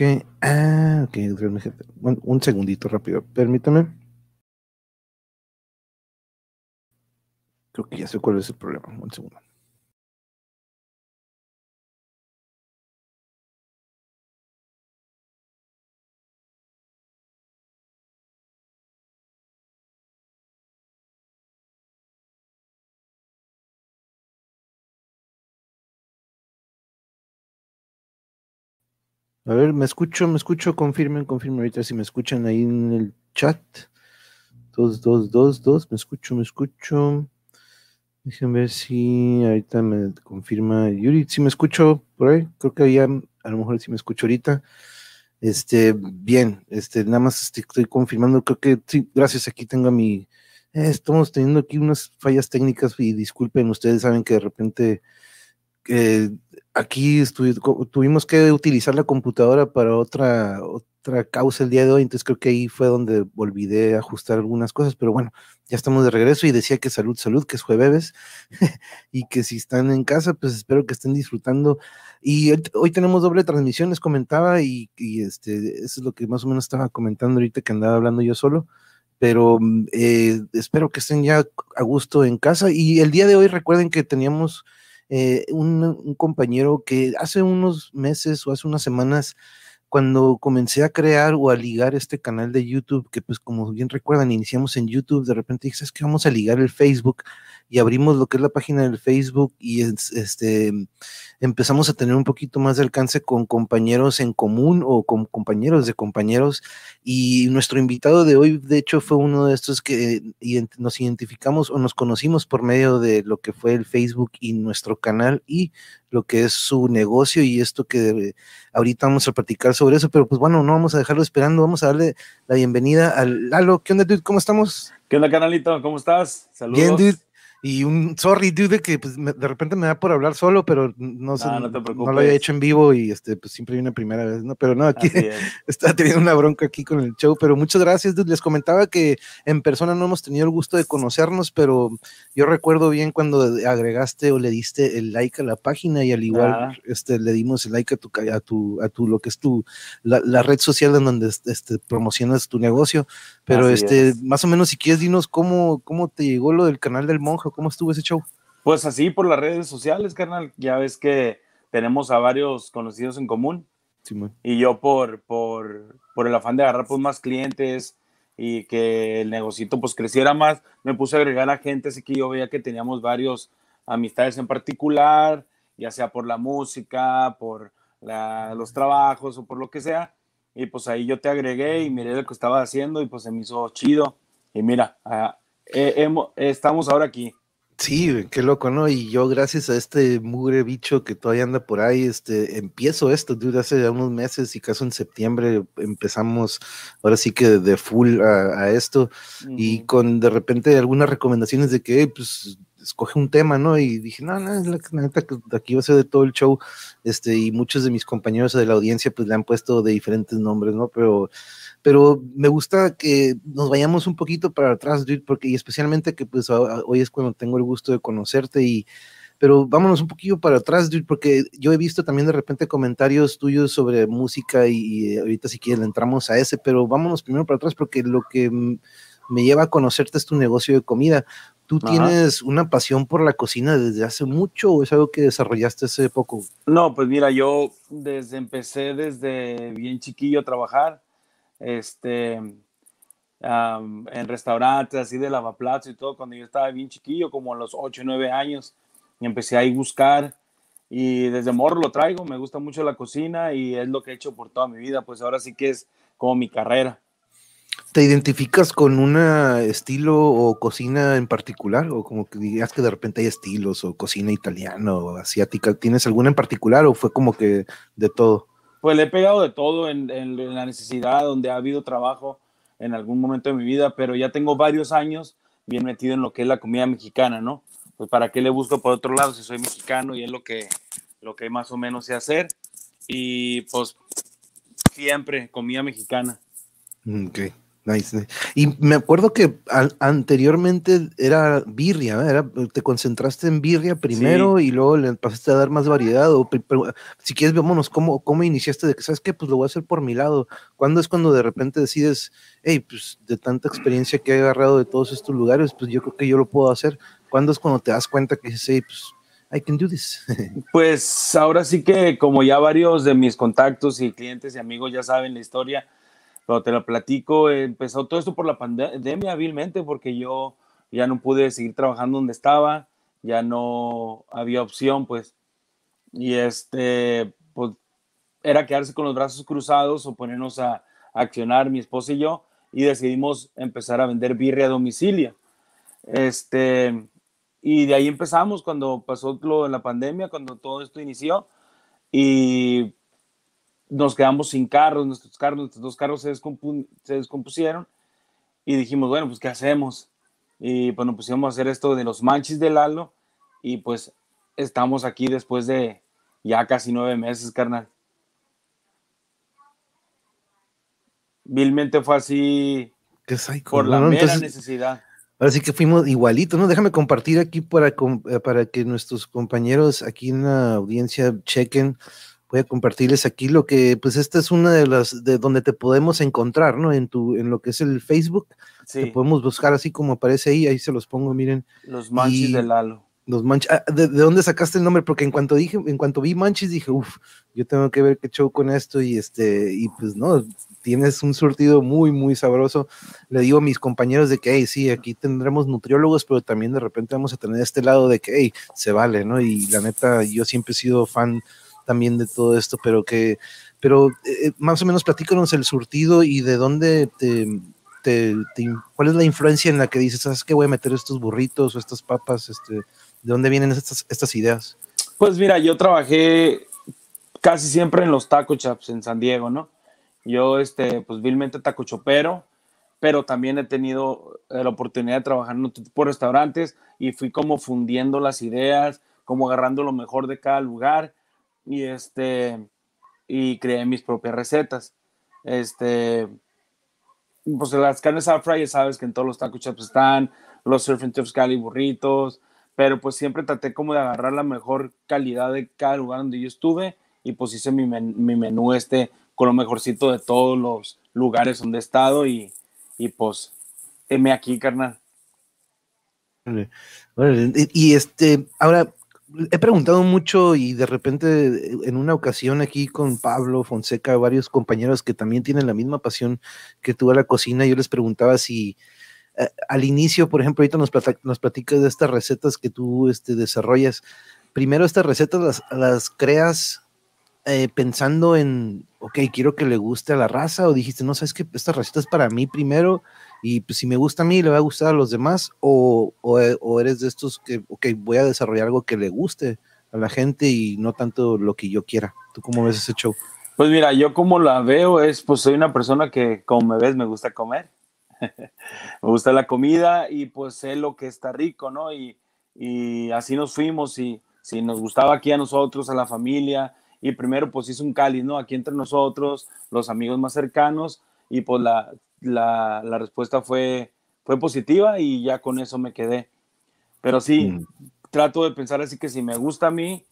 Ok, ah, ok, un, un segundito rápido, permítame. Creo que ya sé cuál es el problema, un segundo. A ver, me escucho, me escucho, confirmen, confirmen ahorita si me escuchan ahí en el chat. Dos, dos, dos, dos, me escucho, me escucho. Déjenme ver si ahorita me confirma Yuri, si me escucho por ahí, creo que ya a lo mejor si me escucho ahorita. Este, bien, este, nada más estoy, confirmando, creo que sí, gracias, aquí tengo mi, eh, estamos teniendo aquí unas fallas técnicas y disculpen, ustedes saben que de repente eh, aquí tuvimos que utilizar la computadora para otra, otra causa el día de hoy, entonces creo que ahí fue donde olvidé ajustar algunas cosas, pero bueno, ya estamos de regreso y decía que salud, salud, que es jueves y que si están en casa, pues espero que estén disfrutando. Y hoy, tenemos doble transmisión, les comentaba, y, este, eso es lo que más o menos estaba comentando ahorita que andaba hablando yo solo pero eh, espero que estén ya a gusto en casa. Y el día de hoy recuerden que teníamos eh, un, compañero que hace unos meses o hace unas semanas, cuando comencé a crear o a ligar este canal de YouTube, que pues como bien recuerdan, iniciamos en YouTube, de repente dije, es que vamos a ligar el Facebook y abrimos lo que es la página del Facebook y este, empezamos a tener un poquito más de alcance con compañeros en común o con compañeros de compañeros. Y nuestro invitado de hoy, de hecho, fue uno de estos que nos identificamos o nos conocimos por medio de lo que fue el Facebook y nuestro canal y lo que es su negocio y esto que ahorita vamos a platicar sobre eso, pero pues bueno, no vamos a dejarlo esperando, vamos a darle la bienvenida al Lalo. ¿Qué onda, dude? ¿Cómo estamos? ¿Qué onda, canalito? ¿Cómo estás? Saludos. Bien, dude. Y un sorry, dude, que pues, de repente me da por hablar solo, pero no, sé, no, lo había hecho en vivo y este, pues siempre hay una primera vez, ¿no? Pero no, aquí está teniendo una bronca aquí con el show, pero muchas gracias, dude. Les comentaba que en persona no hemos tenido el gusto de conocernos, pero yo recuerdo bien cuando agregaste o le diste el like a la página y al igual este, le dimos el like a tu, a tu, a tu lo que es tu, la, red social en donde este, promocionas tu negocio. Pero este, más o menos si quieres dinos cómo, cómo te llegó lo del canal del monje ¿Cómo estuvo ese show? Pues así por las redes sociales, carnal. Ya ves que tenemos a varios conocidos en común. y yo por, por, por el afán de agarrar pues, más clientes y que el negocito pues creciera más, me puse a agregar a gente, así que yo veía que teníamos varios amistades en particular, ya sea por la música, por los trabajos o por lo que sea. Y pues ahí yo te agregué y miré lo que estaba haciendo y pues se me hizo chido. Y mira, ah, estamos ahora aquí. Sí, qué loco, ¿no? Y yo, gracias a este mugre bicho que todavía anda por ahí, este, empiezo esto, dude, hace unos meses y caso en septiembre empezamos ahora sí que de full a, esto y con de repente algunas recomendaciones de que, pues, escoge un tema, ¿no? Y dije, no, no, la neta que aquí va a ser de todo el show, este, y muchos de mis compañeros de la audiencia, pues, le han puesto de diferentes nombres, ¿no? Pero pero me gusta que nos vayamos un poquito para atrás, dude, porque y especialmente que pues hoy es cuando tengo el gusto de conocerte y pero vámonos un poquito para atrás, dude, porque yo he visto también de repente comentarios tuyos sobre música y, ahorita si quieres entramos a ese, pero vámonos primero para atrás porque lo que me lleva a conocerte es tu negocio de comida. ¿Tú tienes una pasión por la cocina desde hace mucho o es algo que desarrollaste hace poco? No, pues mira, yo desde empecé desde bien chiquillo a trabajar este, en restaurantes así de lavaplatos y todo, cuando yo estaba bien chiquillo, como a los 8 o 9 años, y empecé a buscar y desde morro lo traigo, me gusta mucho la cocina y es lo que he hecho por toda mi vida, pues ahora sí que es como mi carrera. ¿Te identificas con un estilo o cocina en particular? O como que digas que de repente hay estilos o cocina italiana o asiática. ¿Tienes alguna en particular o fue como que de todo? Pues le he pegado de todo en, la necesidad, donde ha habido trabajo en algún momento de mi vida, pero ya tengo varios años bien metido en lo que es la comida mexicana, ¿no? Pues para qué le busco por otro lado si soy mexicano y es lo que, lo que más o menos sé hacer. Y pues siempre comida mexicana. Ok, Nice, Y me acuerdo que anteriormente era birria, era, te concentraste en birria primero y luego le pasaste a dar más variedad. O, si quieres, vámonos, ¿cómo, ¿cómo iniciaste de que, sabes qué? Pues lo voy a hacer por mi lado. ¿Cuándo es cuando de repente decides, hey, pues de tanta experiencia que he agarrado de todos estos lugares, pues yo creo que yo lo puedo hacer? ¿Cuándo es cuando te das cuenta que dices, hey, pues I can do this? pues ahora sí que como ya varios de mis contactos y clientes y amigos ya saben la historia, te lo platico, empezó todo esto por la pandemia hábilmente, porque yo ya no pude seguir trabajando donde estaba, ya no había opción, pues, y este, pues, era quedarse con los brazos cruzados o ponernos a, accionar mi esposa y yo, y decidimos empezar a vender birria a domicilio. Este, y de ahí empezamos cuando pasó lo de la pandemia, cuando todo esto inició, y nos quedamos sin carros, nuestros carros, nuestros dos carros se, se descompusieron y dijimos, bueno, pues ¿qué hacemos? Y pues nos pusimos a hacer esto de los manchis del Lalo y pues estamos aquí después de ya casi nueve meses, carnal. Vilmente fue así por la mera necesidad. Ahora sí que fuimos igualitos, ¿no? Déjame compartir aquí para, para que nuestros compañeros aquí en la audiencia chequen voy a compartirles aquí lo que, pues esta es una de las de donde te podemos encontrar, ¿no? En tu, en lo que es el Facebook. Sí. Te podemos buscar así como aparece ahí, ahí se los pongo, miren. Los manchis de Lalo. Los manchis, ah, ¿de, dónde sacaste el nombre? Porque en cuanto dije, en cuanto vi manchis, dije, uff, yo tengo que ver qué show con esto, y este, y pues no, tienes un surtido muy, muy sabroso. Le digo a mis compañeros de que, hey, sí, aquí tendremos nutriólogos, pero también de repente vamos a tener este lado de que, hey, se vale, ¿no? Y la neta, yo siempre he sido fan también de todo esto, pero que, pero eh, más o menos platícanos el surtido y de dónde te, te, cuál es la influencia en la que dices, ¿sabes qué voy a meter estos burritos o estas papas? Este, ¿De dónde vienen estas, estas ideas? Pues mira, yo trabajé casi siempre en los taco chaps en San Diego, ¿no? Yo, este, pues vilmente taco chopero, pero también he tenido eh, la oportunidad de trabajar en otro tipo de restaurantes y fui como fundiendo las ideas, como agarrando lo mejor de cada lugar y este y creé mis propias recetas. Este, pues las carnes al fry, ya sabes que en todos los taco shops están, los surf and cali burritos, pero pues siempre traté como de agarrar la mejor calidad de cada lugar donde yo estuve y pues hice mi, mi menú este con lo mejorcito de todos los lugares donde he estado y, y pues, heme aquí, carnal. Y este, ahora, he preguntado mucho y de repente en una ocasión aquí con Pablo Fonseca, varios compañeros que también tienen la misma pasión que tú a la cocina, yo les preguntaba si eh, al inicio, por ejemplo, ahorita nos, nos platicas de estas recetas que tú este, desarrollas. Primero estas recetas las, creas eh, pensando en, ok, quiero que le guste a la raza o dijiste, no, sabes que esta receta es para mí primero y pues si me gusta a mí, le va a gustar a los demás, o, o, eres de estos que, ok, voy a desarrollar algo que le guste a la gente y no tanto lo que yo quiera. ¿Tú cómo ves ese show? Pues mira, yo como la veo es, pues soy una persona que como me ves me gusta comer, me gusta la comida y pues sé lo que está rico, ¿no? Y, y así nos fuimos y si nos gustaba aquí a nosotros, a la familia, y primero pues hice un cáliz, ¿no? Aquí entre nosotros, los amigos más cercanos, y pues la, la, la, respuesta fue, fue positiva y ya con eso me quedé. Pero sí, mm. trato de pensar así que si me gusta a mí,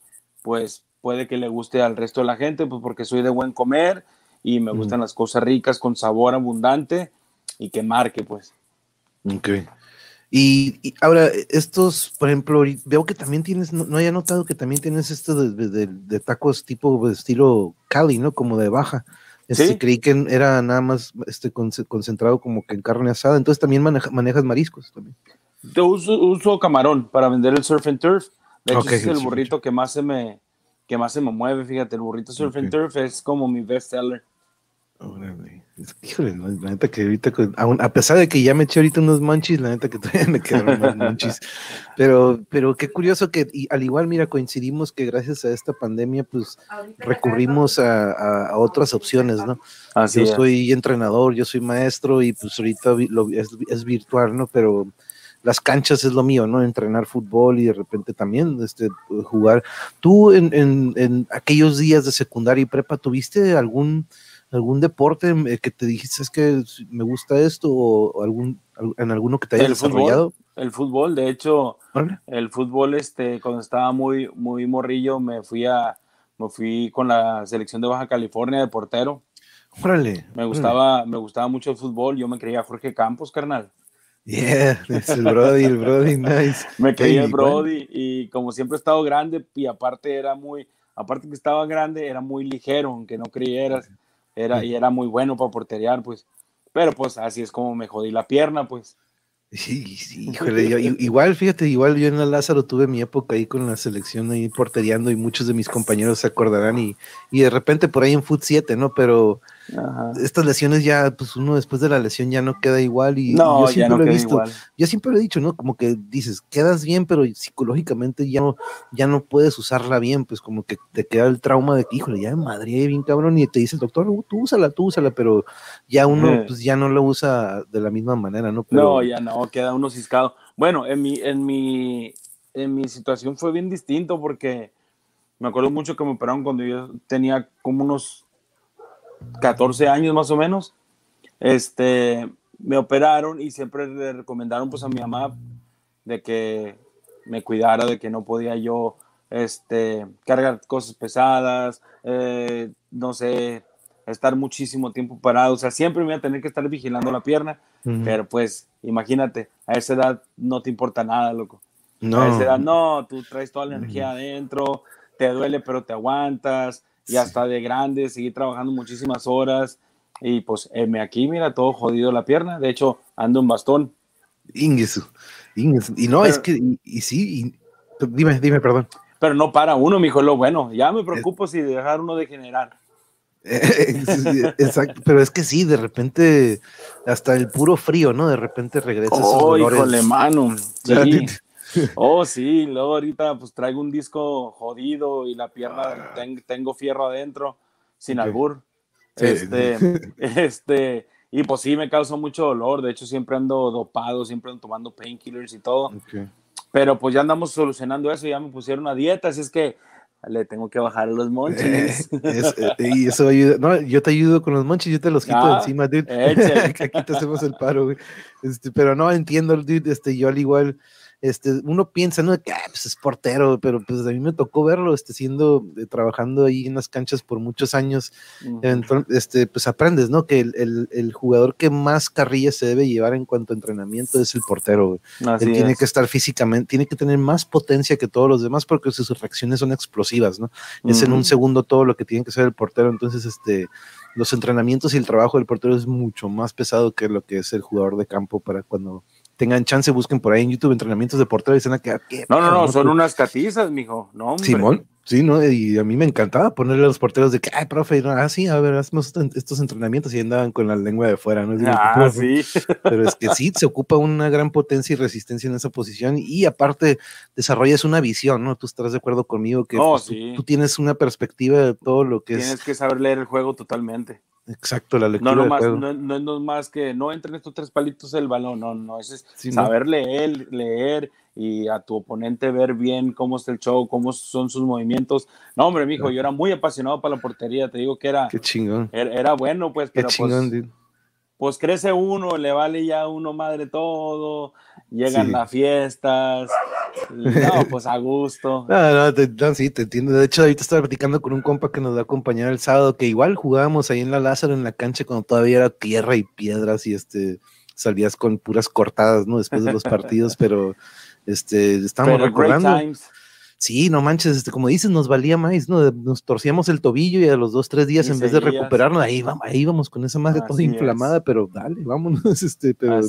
pues puede que le guste al resto de la gente, pues porque soy de buen comer y me mm. gustan las cosas ricas con sabor abundante y que marque, pues. Ok. Y, ahora, estos, por ejemplo, veo que también tienes, no, haya notado que también tienes esto de, de, de, tacos tipo de estilo Cali, ¿no? Como de baja. Este, Creí que era nada más este, concentrado como que en carne asada. Entonces también manejas mariscos también. Yo uso, camarón para vender el surf and turf. De hecho, es el burrito que más se me que más se me mueve. Fíjate, el burrito surf and turf es como mi best seller. Híjole, la neta que ahorita, a pesar de que ya me eché ahorita unos manchis, la neta que todavía me quedaron más manchis. Pero, pero qué curioso que, y al igual, mira, coincidimos que gracias a esta pandemia, pues recurrimos a, otras opciones, ¿no? yo soy entrenador, yo soy maestro y pues ahorita es, virtual, ¿no? Pero las canchas es lo mío, ¿no? Entrenar fútbol y de repente también este, jugar. ¿Tú en, en aquellos días de secundaria y prepa tuviste algún algún deporte eh, que te dijiste es que me gusta esto o, algún en alguno que te haya el desarrollado? Fútbol, el fútbol, de hecho, el fútbol, este, cuando estaba muy, muy morrillo, me fui a, me fui con la selección de Baja California de portero. Órale. Me gustaba, me gustaba mucho el fútbol. Yo me creía Jorge Campos, carnal. Yeah, es el Brody, el Brody, nice. me creía el Brody y como siempre he estado grande y aparte era muy, aparte que estaba grande, era muy ligero, aunque no creyeras, era, y era muy bueno para porterear, pues. Pero pues así es como me jodí la pierna, pues. Sí, sí, híjole, igual, fíjate, igual yo en la Lázaro tuve mi época ahí con la selección ahí porteriando y muchos de mis compañeros se acordarán y, y de repente por ahí en Foot 7, ¿no? Pero estas lesiones ya, pues uno después de la lesión ya no queda igual y yo siempre lo he visto, yo siempre lo he dicho, ¿no? Como que dices, quedas bien, pero psicológicamente ya no, ya no puedes usarla bien, pues como que te queda el trauma de que, híjole, ya madre bien cabrón, y te dice el doctor, tú úsala, tú úsala, pero ya uno pues ya no lo usa de la misma manera, ¿no? no, ya no, queda uno ciscado. Bueno, en mi, en mi, en mi situación fue bien distinto porque me acuerdo mucho que me operaron cuando yo tenía como unos 14 años más o menos, este, me operaron y siempre le recomendaron pues a mi mamá de que me cuidara, de que no podía yo este, cargar cosas pesadas, eh, no sé, estar muchísimo tiempo parado, o sea, siempre me iba a tener que estar vigilando la pierna, pero pues imagínate, a esa edad no te importa nada, loco. No. A esa edad no, tú traes toda la energía adentro, te duele pero te aguantas, y hasta de grande, seguí trabajando muchísimas horas y pues me aquí, mira, todo jodido la pierna, de hecho ando en bastón. Ingesu, Y no, es que, y, sí, dime, dime, perdón. Pero no para uno, mijo, lo bueno, ya me preocupo si dejar uno de generar. Exacto, pero es que sí, de repente, hasta el puro frío, ¿no? De repente regresa. Oh, híjole, mano. Sí. Oh, sí, luego ahorita pues traigo un disco jodido y la pierna, ah. tengo fierro adentro, sin albur. Este, este, y pues sí me causa mucho dolor, de hecho siempre ando dopado, siempre ando tomando painkillers y todo. Pero pues ya andamos solucionando eso, ya me pusieron una dieta, así es que le tengo que bajar los monchis. Eh, y eso ayuda. No, yo te ayudo con los monchis, yo te los quito ah, encima, dude. Aquí te hacemos el paro, Este, pero no entiendo, dude. Este, yo al igual este, uno piensa, ¿no? Que pues es portero, pero pues a mí me tocó verlo, este, siendo, eh, trabajando ahí en las canchas por muchos años, entonces, este, pues aprendes, ¿no? Que el, el, jugador que más carrillas se debe llevar en cuanto a entrenamiento es el portero, Él tiene que estar físicamente, tiene que tener más potencia que todos los demás porque sus reacciones son explosivas, ¿no? Es en un segundo todo lo que tiene que ser el portero, entonces, este, los entrenamientos y el trabajo del portero es mucho más pesado que lo que es el jugador de campo para cuando tengan chance, busquen por ahí en YouTube entrenamientos de portero y a quedar No, no, no, son unas catizas, mijo. No, Simón, sí, ¿no? Y a mí me encantaba ponerle a los porteros de que, ay, profe, no, ah, sí, a ver, hacemos estos entrenamientos y andaban con la lengua de fuera, ¿no? Ah, sí. Pero es que sí, se ocupa una gran potencia y resistencia en esa posición y aparte desarrollas una visión, ¿no? Tú estás de acuerdo conmigo que pues, tú, tienes una perspectiva de todo lo que es. Tienes que saber leer el juego totalmente. Exacto, la lectura. No, no, más, no, no, más que no entren estos tres palitos el balón, no, no, es saber leer, leer y a tu oponente ver bien cómo está el show, cómo son sus movimientos. No, hombre, mijo, yo era muy apasionado para la portería, te digo que era. Qué chingón. Era, bueno, pues, Qué pues chingón, pues crece uno, le vale ya uno madre todo, llegan las fiestas, no, pues a gusto. No, no, sí, te entiendo. De hecho, ahorita estaba platicando con un compa que nos va a acompañar el sábado, que igual jugábamos ahí en la Lázaro, en la cancha, cuando todavía era tierra y piedras y este salías con puras cortadas, ¿no? Después de los partidos, pero este, estábamos recordando. Sí, no manches, este, como dices, nos valía más, ¿no? Nos torcíamos el tobillo y a los dos, tres días, en vez de recuperarnos, ahí vamos, ahí vamos con esa madre toda inflamada, pero dale, vámonos, este, pero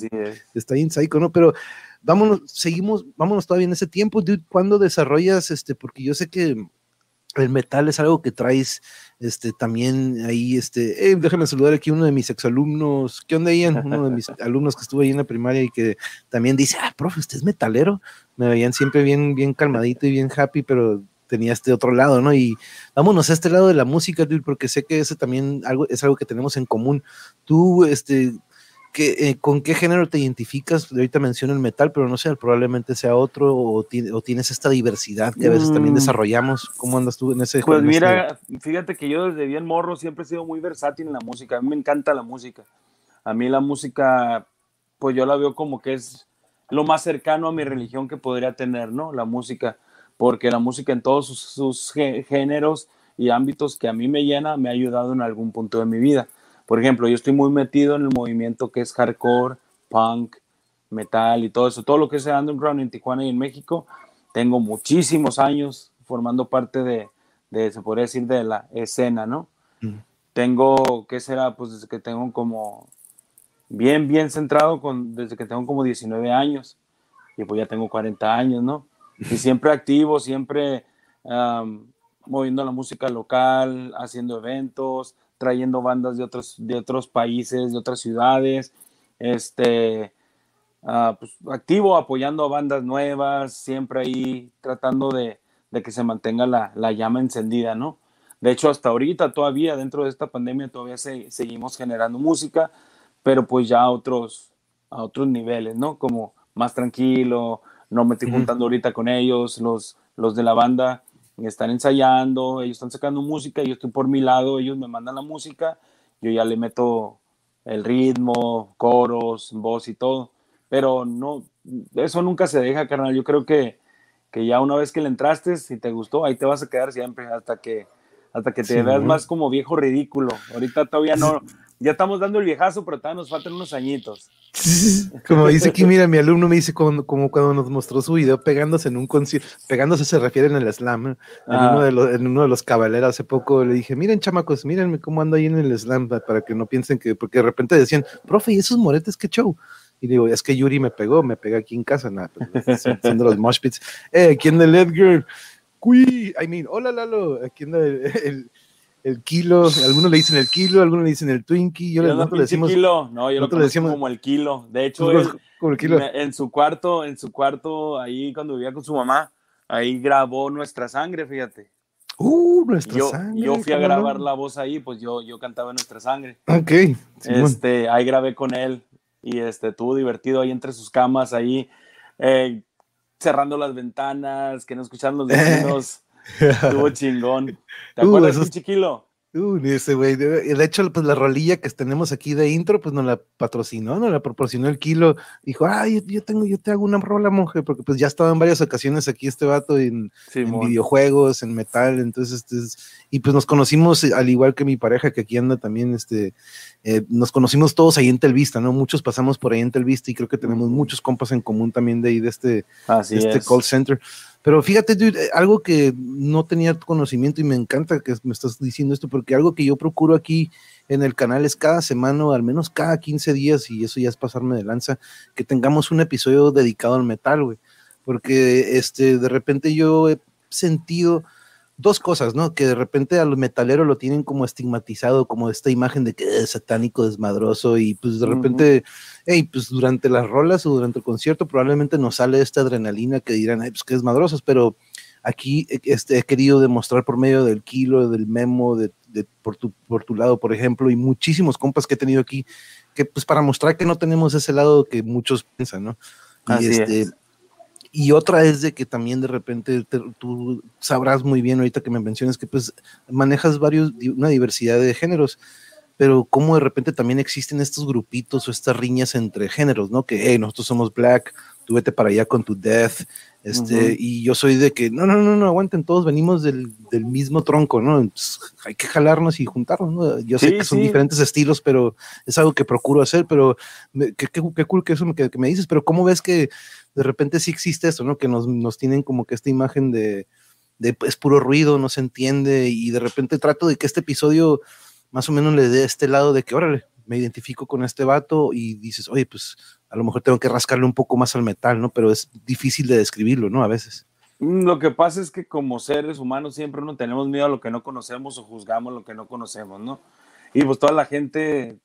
está bien psycho, ¿no? Pero vámonos, seguimos, vámonos todavía en ese tiempo, dude, ¿cuándo desarrollas, este, porque yo sé que el metal es algo que traes este también ahí este eh, déjame saludar aquí uno de mis exalumnos ¿qué onda Ian? uno de mis alumnos que estuvo ahí en la primaria y que también dice ah profe usted es metalero me veían siempre bien bien calmadito y bien happy pero tenía este otro lado no y vámonos a este lado de la música porque sé que ese también algo es algo que tenemos en común tú este eh, ¿con qué género te identificas? Ahorita menciono el metal, pero no sé, probablemente sea otro o, tienes esta diversidad que a veces también mm. desarrollamos. ¿Cómo andas tú en ese Pues mira, fíjate que yo desde bien morro siempre he sido muy versátil en la música. A mí me encanta la música. A mí la música, pues yo la veo como que es lo más cercano a mi religión que podría tener, ¿no? La música, porque la música en todos sus, sus géneros y ámbitos que a mí me llena me ha ayudado en algún punto de mi vida por ejemplo, yo estoy muy metido en el movimiento que es hardcore, punk, metal y todo eso, todo lo que es el underground en Tijuana y en México. Tengo muchísimos años formando parte de, de se podría decir, de la escena, ¿no? Tengo, ¿qué será? Pues desde que tengo como, bien, bien centrado, con, desde que tengo como 19 años, y pues ya tengo 40 años, ¿no? Y siempre activo, siempre moviendo la música local, haciendo eventos, trayendo bandas de otros, de otros países, de otras ciudades, este, ah, pues, activo, apoyando a bandas nuevas, siempre ahí tratando de, que se mantenga la, llama encendida, ¿no? De hecho, hasta ahorita todavía, dentro de esta pandemia, todavía seguimos generando música, pero pues ya a otros, a otros niveles, ¿no? Como más tranquilo, no me estoy juntando ahorita con ellos, los, los de la banda, están ensayando, ellos están sacando música, yo estoy por mi lado, ellos me mandan la música, yo ya le meto el ritmo, coros, voz y todo, pero no, eso nunca se deja, carnal, yo creo que, que ya una vez que le entraste, si te gustó, ahí te vas a quedar siempre hasta que, hasta que te veas más como viejo ridículo, ahorita todavía no, ya estamos dando el viejazo, pero todavía nos faltan unos añitos. Como dice aquí, mira, mi alumno me dice como, cuando nos mostró su video pegándose en un concierto, pegándose se refiere en el slam, en, ah. uno de los, en uno de los caballeros hace poco le dije, miren chamacos, mírenme cómo ando ahí en el slam, para que no piensen que, porque de repente decían, profe, ¿y esos moretes qué show? Y digo, es que Yuri me pegó, me pega aquí en casa, nada, pues, haciendo los mosh pits. Eh, aquí en el Edgar, Cui, I mean, hola Lalo, aquí en el el kilo, algunos le dicen el kilo, algunos le dicen el Twinkie, yo, nosotros le decimos kilo, no, yo lo decimos como el kilo. De hecho, el kilo. en su cuarto, en su cuarto, ahí cuando vivía con su mamá, ahí grabó nuestra sangre, fíjate. Uh, nuestra sangre. Yo fui a grabar la voz ahí, pues yo, yo cantaba nuestra sangre. Ok. Este, ahí grabé con él y este, estuvo divertido ahí entre sus camas, ahí eh, cerrando las ventanas, que no escucharan los vecinos. Estuvo chingón. ¿Te uh, acuerdas, uh, chiquilo? Uh, ese güey. De hecho, pues la rolilla que tenemos aquí de intro, pues nos la patrocinó, nos la proporcionó el kilo. Dijo, ay, yo, tengo, yo te hago una rola, monje, porque pues ya estaba en varias ocasiones aquí este vato en, videojuegos, en metal, entonces, este, y pues nos conocimos, eh, al igual que mi pareja que aquí anda también, este, eh, nos conocimos todos ahí en Telvista, ¿no? Muchos pasamos por ahí en Telvista y creo que tenemos muchos compas en común también de ahí, de este, de este call center. Pero fíjate, dude, eh, algo que no tenía conocimiento y me encanta que me estás diciendo esto, porque algo que yo procuro aquí en el canal es cada semana, o al menos cada 15 días, y eso ya es pasarme de lanza, que tengamos un episodio dedicado al metal, güey. Porque este, de repente yo he sentido dos cosas, ¿no? Que de repente a los metaleros lo tienen como estigmatizado, como esta imagen de que es satánico, desmadroso, y pues de repente, hey, pues durante las rolas o durante el concierto probablemente nos sale esta adrenalina que dirán, ay, pues que desmadrosos, pero aquí este, he querido demostrar por medio del kilo, del memo, de, por, tu, por tu lado, por ejemplo, y muchísimos compas que he tenido aquí, que pues para mostrar que no tenemos ese lado que muchos piensan, ¿no? Y este, y otra es de que también de repente tú sabrás muy bien ahorita que me mencionas que pues manejas varios, una diversidad de géneros, pero cómo de repente también existen estos grupitos o estas riñas entre géneros, ¿no? Que, hey, nosotros somos black, tú vete para allá con tu death, este, y yo soy de que, no, no, no, no, aguanten, todos venimos del, del mismo tronco, ¿no? hay que jalarnos y juntarnos, ¿no? Yo sé que son diferentes estilos, pero es algo que procuro hacer, pero qué, qué, cool que eso que, que, me dices, pero ¿cómo ves que de repente sí existe eso, ¿no? Que nos, nos tienen como que esta imagen de, de, es puro ruido, no se entiende, y de repente trato de que este episodio más o menos le dé este lado de que, órale, me identifico con este vato y dices, oye, pues a lo mejor tengo que rascarle un poco más al metal, ¿no? Pero es difícil de describirlo, ¿no? A veces. Mm, lo que pasa es que como seres humanos siempre no tenemos miedo a lo que no conocemos o juzgamos lo que no conocemos, ¿no? Y pues toda la gente,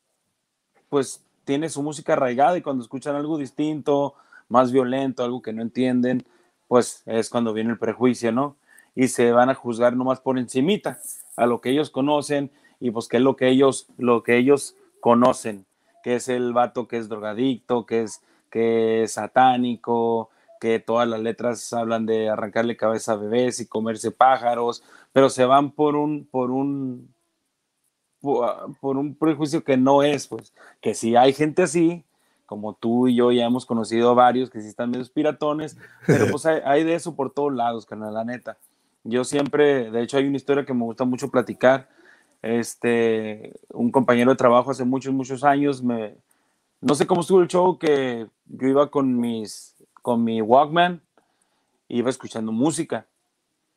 pues tiene su música arraigada y cuando escuchan algo distinto, más violento, algo que no entienden, pues es cuando viene el prejuicio, ¿no? Y se van a juzgar nomás por encimita a lo que ellos conocen y pues qué es lo que ellos, lo que ellos conocen que es el vato que es drogadicto, que es, que es satánico, que todas las letras hablan de arrancarle cabeza a bebés y comerse pájaros, pero se van por un, por un, por un prejuicio que no es, pues, que si hay gente así, como tú y yo ya hemos conocido varios que sí están medio piratones, pero pues hay, de eso por todos lados, canal, la neta. Yo siempre, de hecho hay una historia que me gusta mucho platicar, este, un compañero de trabajo hace muchos, muchos años, me, no sé cómo estuvo el show, que yo iba con mis, con mi Walkman, iba escuchando música,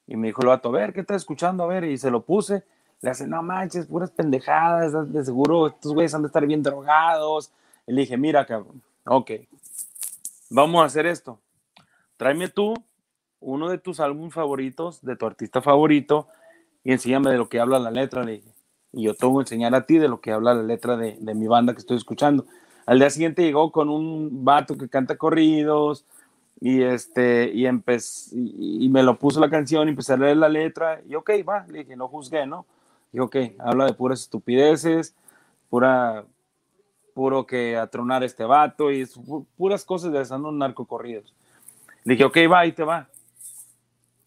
y me dijo el vato, a ver, ¿qué estás escuchando? A ver, y se lo puse, le hace, no manches, puras pendejadas, de seguro estos güeyes han de estar bien drogados, y le dije, mira, cabrón, ok, vamos a hacer esto. Tráeme tú uno de tus álbumes favoritos, de tu artista favorito, y enséñame de lo que habla la letra, le dije. Y yo te voy a enseñar a ti de lo que habla la letra de, de mi banda que estoy escuchando. Al día siguiente llegó con un vato que canta corridos, y este y, y, y, me lo puso la canción y empecé a leer la letra y ok va le dije no juzgué no y ok habla de puras estupideces pura puro que atronar este vato y puras cosas de esas, narcocorridos. Le dije, ok, va, ahí te va.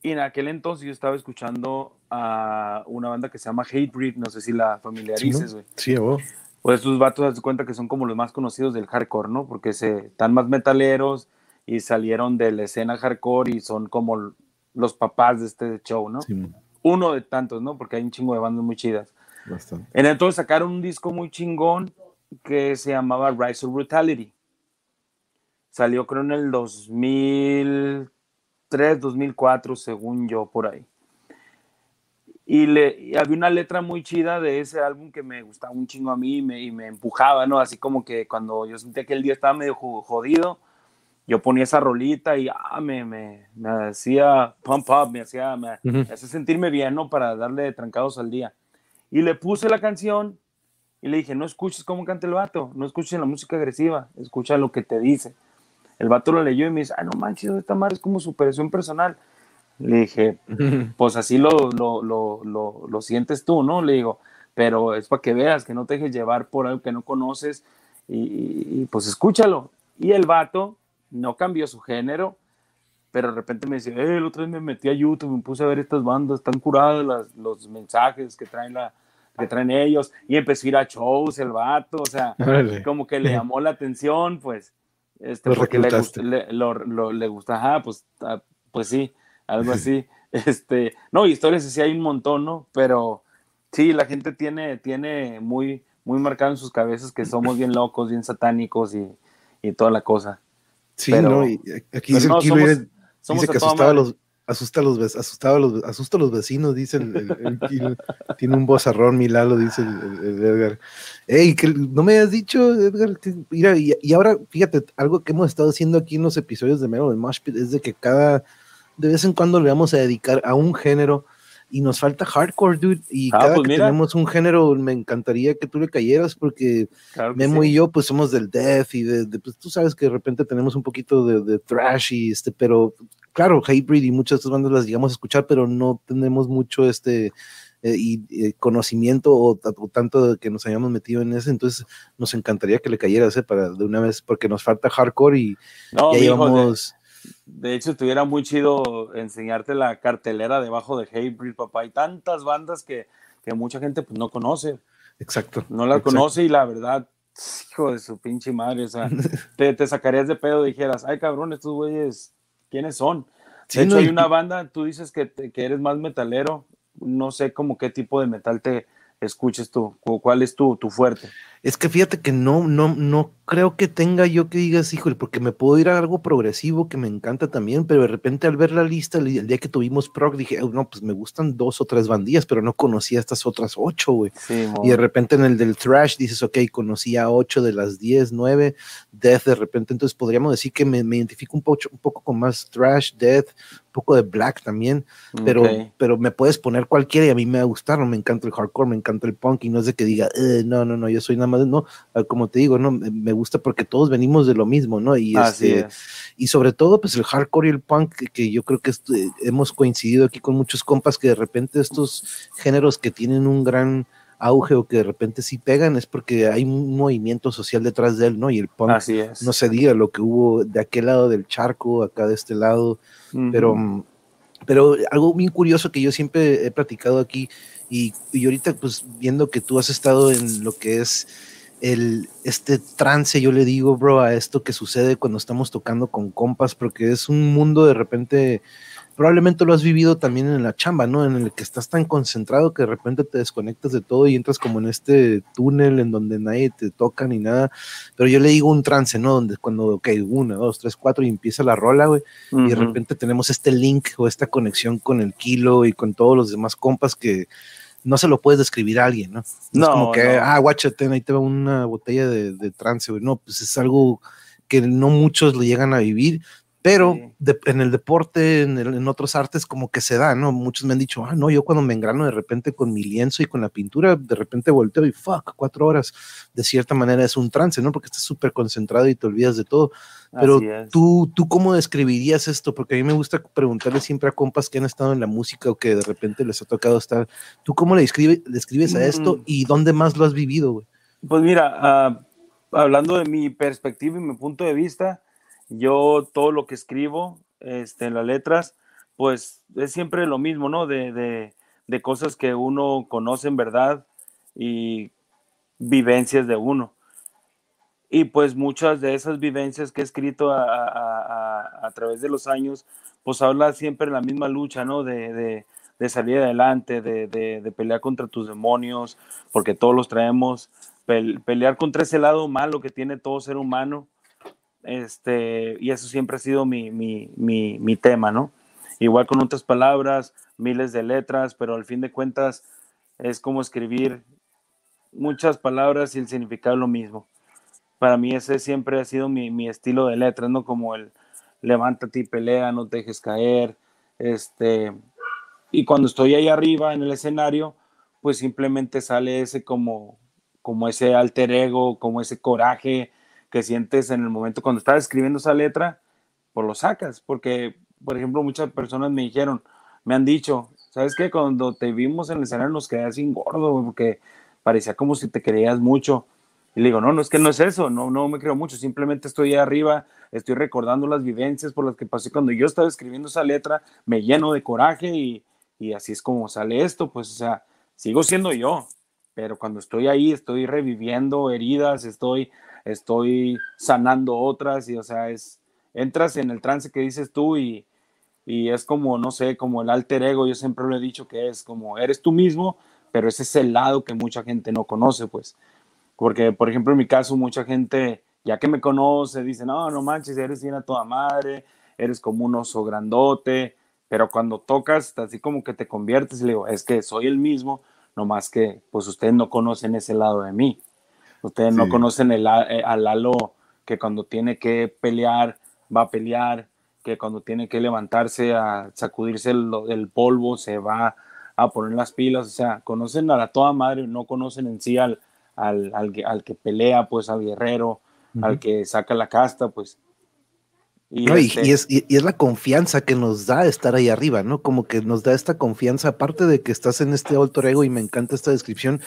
Y en aquel entonces yo estaba escuchando a una banda que se llama Hatebreed, no sé si la familiarices, güey. Sí, vos. Pues sus vatos, das cuenta que son como los más conocidos del hardcore, ¿no? Porque se, están más metaleros y salieron de la escena hardcore y son como los papás de este show, ¿no? Uno de tantos, ¿no? Porque hay un chingo de bandas muy chidas. Bastante. En entonces sacaron un disco muy chingón que se llamaba Rise of Brutality. Salió creo en el 2003, 2004, según yo, por ahí. Y, le, había una letra muy chida de ese álbum que me gustaba un chingo a mí y me, y me empujaba, ¿no? Así como que cuando yo sentía que el día estaba medio jodido, yo ponía esa rolita y ah, me, me, me, hacía pump up, me hacía, me, me hacía sentirme bien, ¿no? Para darle trancados al día. Y le puse la canción y le dije, no escuches cómo canta el vato, no escuches la música agresiva, escucha lo que te dice. El vato lo leyó y me dice, ah, no manches, esta madre es como superación personal. Le dije, pues así lo, lo, lo, lo, sientes tú, ¿no? Le digo, pero es para que veas, que no te dejes llevar por algo que no conoces y, pues escúchalo. Y el vato no cambió su género, pero de repente me dice, eh, el otro día me metí a YouTube, me puse a ver estas bandas, están curadas los mensajes que traen la, que traen ellos, y empezó a ir a shows el vato, o sea, como que le llamó la atención, pues, este, porque le, le, le gusta, ajá, pues, ah, pues sí, algo así, este, no, historias así hay un montón, ¿no? Pero sí, la gente tiene, tiene muy, muy marcado en sus cabezas que somos bien locos, bien satánicos y, y toda la cosa. Sí, no, y aquí dice, no, somos, somos dice que asustaba a los, asusta a los, asustaba los, asusta a los vecinos, dice el, tiene un vozarrón, Milalo, dice el, Edgar. Ey, que no me has dicho, Edgar, mira, y, ahora, fíjate, algo que hemos estado haciendo aquí en los episodios de Mero de Moshpit es de que cada, de vez en cuando le vamos a dedicar a un género y nos falta hardcore, dude. Y ah, cada pues que tenemos un género, me encantaría que tú le cayeras, porque Memo y yo, pues somos del death y de, pues tú sabes que de repente tenemos un poquito de, de thrash y este, pero claro, Hatebreed y muchas de estas bandas las llegamos a escuchar, pero no tenemos mucho este eh, y, eh, conocimiento o, tanto que nos hayamos metido en eso, entonces nos encantaría que le cayera ese para de una vez, porque nos falta hardcore y no, ya llevamos... De, hecho, estuviera muy chido enseñarte la cartelera debajo de Hatebreed, papá. Hay tantas bandas que, que mucha gente pues, no conoce. Exacto. No la conoce y la verdad, hijo de su pinche madre, o sea, te, te sacarías de pedo y dijeras, ay cabrón, estos güeyes quiénes son. De hecho, hay una banda, tú dices que, que eres más metalero, no sé cómo qué tipo de metal te escuches tú, cuál es tu, tu fuerte. Es que fíjate que no, no, no creo que tenga yo que digas, híjole, porque me puedo ir a algo progresivo que me encanta también, pero de repente al ver la lista, el, día que tuvimos prog, dije, no, pues me gustan dos o tres bandillas, pero no conocía estas otras ocho, güey. y de repente en el del thrash dices, ok, conocía ocho de las diez, nueve, death de repente, entonces podríamos decir que me, me identifico un, poco, un poco con más thrash, death, poco de black también, pero, pero me puedes poner cualquiera y a mí me va a gustar, no me encanta el hardcore, me encanta el punk y no es de que diga, eh, no, no, no, yo soy nada más, no, ah, como te digo, no, me gusta porque todos venimos de lo mismo, ¿no? Y, este, y sobre todo, pues el hardcore y el punk, que, yo creo que hemos coincidido aquí con muchos compas que de repente estos géneros que tienen un gran auge o que de repente sí pegan es porque hay un movimiento social detrás de él, ¿no? Y el punk, no se diga lo que hubo de aquel lado del charco, acá de este lado, pero, pero algo bien curioso que yo siempre he platicado aquí y, y ahorita pues viendo que tú has estado en lo que es el, este trance, yo le digo, bro, a esto que sucede cuando estamos tocando con compas, porque es un mundo de repente probablemente lo has vivido también en la chamba, ¿no? En el que estás tan concentrado que de repente te desconectas de todo y entras como en este túnel en donde nadie te toca ni nada. Pero yo le digo un trance, ¿no? Donde cuando, ok, una, dos, tres, cuatro y empieza la rola, güey, y de repente tenemos este link o esta conexión con el kilo y con todos los demás compas que no se lo puedes describir a alguien, ¿no? No, es como que, ah, guáchate, ahí te va una botella de, de trance, güey. No, pues es algo que no muchos lo llegan a vivir pero en el deporte, en, otros artes, como que se da, ¿no? Muchos me han dicho, ah, no, yo cuando me engrano de repente con mi lienzo y con la pintura, de repente volteo y fuck, cuatro horas. De cierta manera es un trance, ¿no? Porque estás súper concentrado y te olvidas de todo. Pero tú, tú, ¿cómo describirías esto? Porque a mí me gusta preguntarle siempre a compas que han estado en la música o que de repente les ha tocado estar. ¿Tú cómo le, describes a esto mm. y dónde más lo has vivido, güey? Pues mira, ah, hablando de mi perspectiva y mi punto de vista, yo todo lo que escribo este, en las letras, pues es siempre lo mismo, ¿no? De, cosas que uno conoce en verdad y vivencias de uno. Y pues muchas de esas vivencias que he escrito a, través de los años, pues habla siempre de la misma lucha, ¿no? De, salir adelante, de, pelear contra tus demonios, porque todos los traemos, pelear contra ese lado malo que tiene todo ser humano este, y eso siempre ha sido mi, mi, mi, mi, tema, ¿no? Igual con otras palabras, miles de letras, pero al fin de cuentas es como escribir muchas palabras significado es lo mismo. Para mí ese siempre ha sido mi, mi estilo de letras, ¿no? Como el levántate y pelea, no te dejes caer, este, y cuando estoy ahí arriba en el escenario, pues simplemente sale ese como, como ese alter ego, como ese coraje, que sientes en el momento cuando estás escribiendo esa letra, pues lo sacas, porque, por ejemplo, muchas personas me dijeron, me han dicho, ¿sabes qué? Cuando te vimos en el escenario nos quedas sin gordo, porque parecía como si te creías mucho. Y le digo, no, no es que no es eso, no, no me creo mucho, simplemente estoy ahí arriba, estoy recordando las vivencias por las que pasé cuando yo estaba escribiendo esa letra, me lleno de coraje y, y así es como sale esto, pues, o sea, sigo siendo yo, pero cuando estoy ahí estoy reviviendo heridas, estoy estoy sanando otras y o sea, es, entras en el trance que dices tú y, y es como, no sé, como el alter ego, yo siempre lo he dicho que es como, eres tú mismo, pero ese es el lado que mucha gente no conoce, pues, porque, por ejemplo, en mi caso, mucha gente, ya que me conoce, dice, no, no manches, eres bien a toda madre, eres como un oso grandote, pero cuando tocas, así como que te conviertes, le digo, es que soy el mismo, nomás que, pues, ustedes no conocen ese lado de mí. Ustedes no conocen el, eh, al Lalo que cuando tiene que pelear, va a pelear, que cuando tiene que levantarse a sacudirse el, polvo, se va a poner las pilas. O sea, conocen a la toda madre, no conocen en sí al, al, al, que pelea, pues al guerrero, al que saca la casta, pues. Este y, es, y, es, la confianza que nos da estar ahí arriba, ¿no? Como que nos da esta confianza, aparte de que estás en este alto ego y me encanta esta descripción,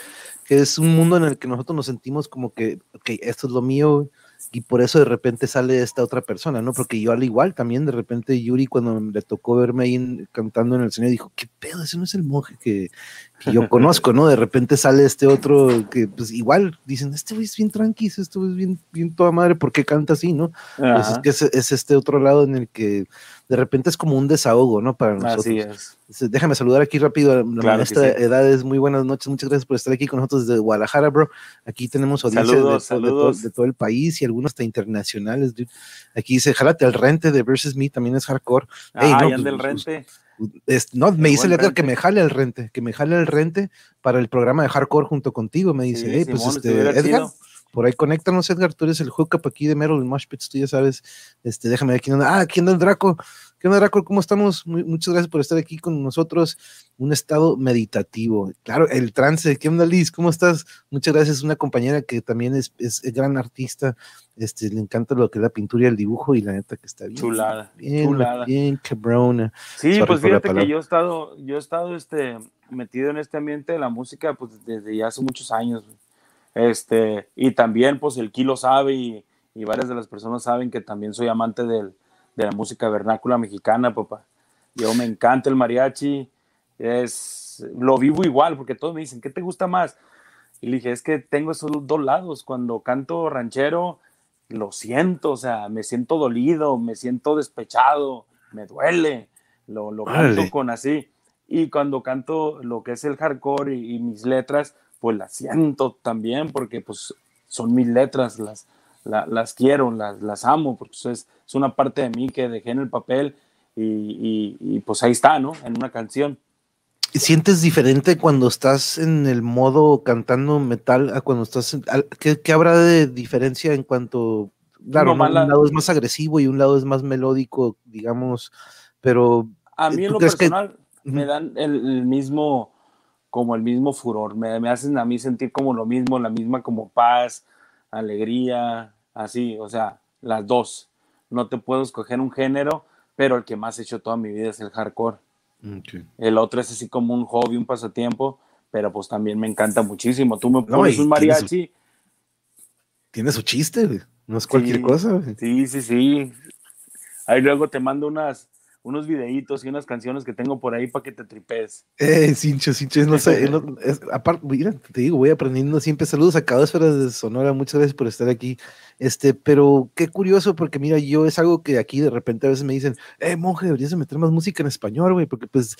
que es un mundo en el que nosotros nos sentimos como que, ok, esto es lo mío, y por eso de repente sale esta otra persona, ¿no? Porque yo al igual también de repente Yuri cuando le tocó verme ahí cantando en el cine dijo, ¿qué pedo? Ese no es el monje que, yo conozco, ¿no? De repente sale este otro que pues igual dicen, este es bien tranqui, este es bien, bien toda madre, ¿por qué canta así, no? Pues es que es, este otro lado en el que de repente es como un desahogo, ¿no? Para nosotros. Así es. Déjame saludar aquí rápido a claro edad es Muy buenas noches, muchas gracias por estar aquí con nosotros desde Guadalajara, bro. Aquí tenemos audiencias de, todo, el país y algunos hasta internacionales. Aquí dice, jálate al rente de Versus Me, también es hardcore. Ah, no, pues, el pues, rente. no, me dice el que me jale al rente, que me jale al rente para el programa de hardcore junto contigo. Me dice, hey, pues este, Edgar, por ahí conéctanos, Edgar, tú eres el hookup aquí de Meryl Moshpits, tú ya sabes, este, déjame ver quién anda, ah, quién anda el Draco, ¿Qué onda, Racor? ¿Cómo estamos? muchas gracias por estar aquí con nosotros. Un estado meditativo. Claro, el trance. ¿Qué onda, Liz? ¿Cómo estás? Muchas gracias. Una compañera que también es, es, gran artista. Este, le encanta lo que es la pintura y el dibujo y la neta que está bien. Chulada. Bien, chulada. bien cabrona. Sí, pues fíjate que yo he estado, yo he estado este, metido en este ambiente de la música pues desde ya hace muchos años. Este, y también pues el Kilo sabe y, y varias de las personas saben que también soy amante del de la música vernácula mexicana, papá. Yo me encanta el mariachi, es, lo vivo igual, porque todos me dicen, ¿qué te gusta más? Y le dije, es que tengo esos dos lados. Cuando canto ranchero, lo siento, o sea, me siento dolido, me siento despechado, me duele, lo, lo canto con así. Y cuando canto lo que es el hardcore y, y, mis letras, pues las siento también, porque pues son mis letras, las, las quiero, las, las amo, porque es, es, una parte de mí que dejé en el papel y, y, pues ahí está, ¿no? En una canción. ¿Sientes diferente cuando estás en el modo cantando metal a cuando estás... ¿qué, ¿qué, habrá de diferencia en cuanto... Claro, un lado es más agresivo y un lado es más melódico, digamos, pero... A mí en lo personal me dan el, el, mismo, como el mismo furor, me, me hacen a mí sentir como lo mismo, la misma como paz, alegría, así, o sea, las dos. No te puedo escoger un género, pero el que más he hecho toda mi vida es el hardcore. El otro es así como un hobby, un pasatiempo, pero pues también me encanta muchísimo. Tú me pones un mariachi. Tiene su, chiste, no es cualquier cosa. Sí, sí, sí. Ahí luego te mando unas, unos videitos y unas canciones que tengo por ahí para que te tripes. Eh, Cincho, Cincho, no sé, aparte, mira, te digo, voy aprendiendo siempre. Saludos a cada esfera de Sonora, muchas gracias por estar aquí. Este, pero qué curioso, porque mira, yo es algo que aquí de repente a veces me dicen, eh, monje, deberías meter más música en español, güey, porque pues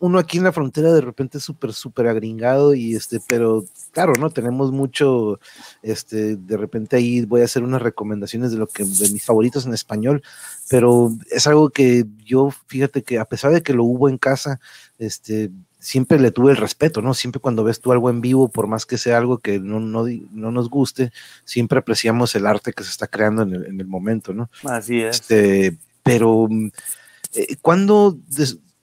uno aquí en la frontera de repente es súper, súper agringado y este, pero claro, ¿no? Tenemos mucho, este, de repente ahí voy a hacer unas recomendaciones de lo que, de mis favoritos en español, pero es algo que yo, fíjate que a pesar de que lo hubo en casa, este, siempre le tuve el respeto, ¿no? Siempre cuando ves tú algo en vivo, por más que sea algo que no, no, no nos guste, siempre apreciamos el arte que se está creando en el, en el momento, ¿no? Así es. Este, pero, eh, cuando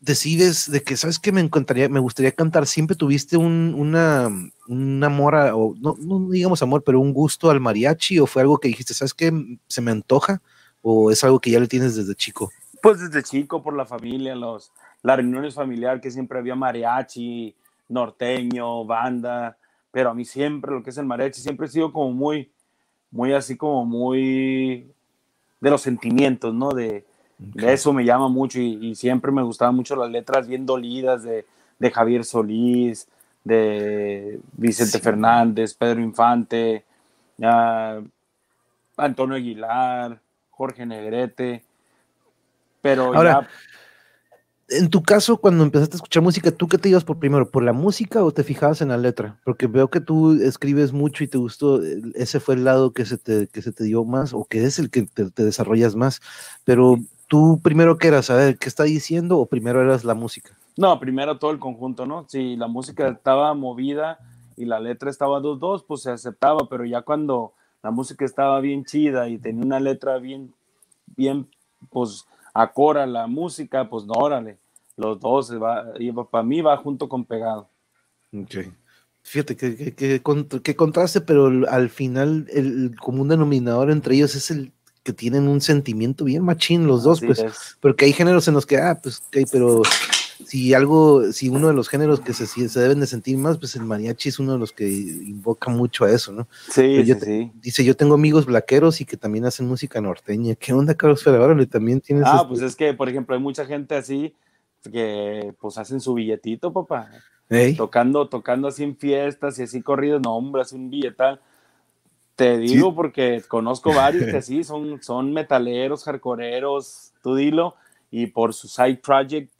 decides de que, ¿sabes que Me encantaría, me gustaría cantar. ¿Siempre tuviste un, una, un amor, o no, no, digamos amor, pero un gusto al mariachi? ¿O fue algo que dijiste, ¿sabes qué? ¿Se me antoja? ¿O es algo que ya le tienes desde chico? Pues desde chico, por la familia, los, las reuniones familiares que siempre había mariachi, norteño, banda. Pero a mí siempre lo que es el mariachi, siempre he sido como muy, muy así como muy de los sentimientos, ¿no? De, eso me llama mucho y, siempre me gustaban mucho las letras bien dolidas de, Javier Solís, de Vicente Fernández, Pedro Infante, Antonio Aguilar, Jorge Negrete. Pero Ahora, en tu caso, cuando empezaste a escuchar música, ¿tú qué te ibas por primero? ¿Por la música o te fijabas en la letra? Porque veo que tú escribes mucho y te gustó, ese fue el lado que se te, que se te dio más o que es el que te, te desarrollas más. Pero ¿Tú primero qué eras? saber qué está diciendo o primero eras la música? No, primero todo el conjunto, ¿no? Si la música estaba movida y la letra estaba dos dos, pues se aceptaba, pero ya cuando la música estaba bien chida y tenía una letra bien, bien, pues acora la música, pues no, órale, los dos, va, para mí va junto con pegado. Ok. Fíjate que, que, contraste, pero al final el común denominador entre ellos es el que tienen un sentimiento bien machín los dos, pues, porque hay géneros en los que, ah, pues, ok, pero si algo, si uno de los géneros que se, se deben de sentir más, pues el mariachi es uno de los que invoca mucho a eso, ¿no? Sí, sí, Dice, yo tengo amigos blaqueros y que también hacen música norteña. ¿Qué onda, Carlos Ferraro? También tienes... Ah, este pues es que, por ejemplo, hay mucha gente así que pues hacen su billetito, papá. Tocando, tocando así en fiestas y así corridos, no, hombre, hace un billetal te digo porque conozco varios que sí, son, son metaleros, hardcoreeros, tú dilo, y por su side project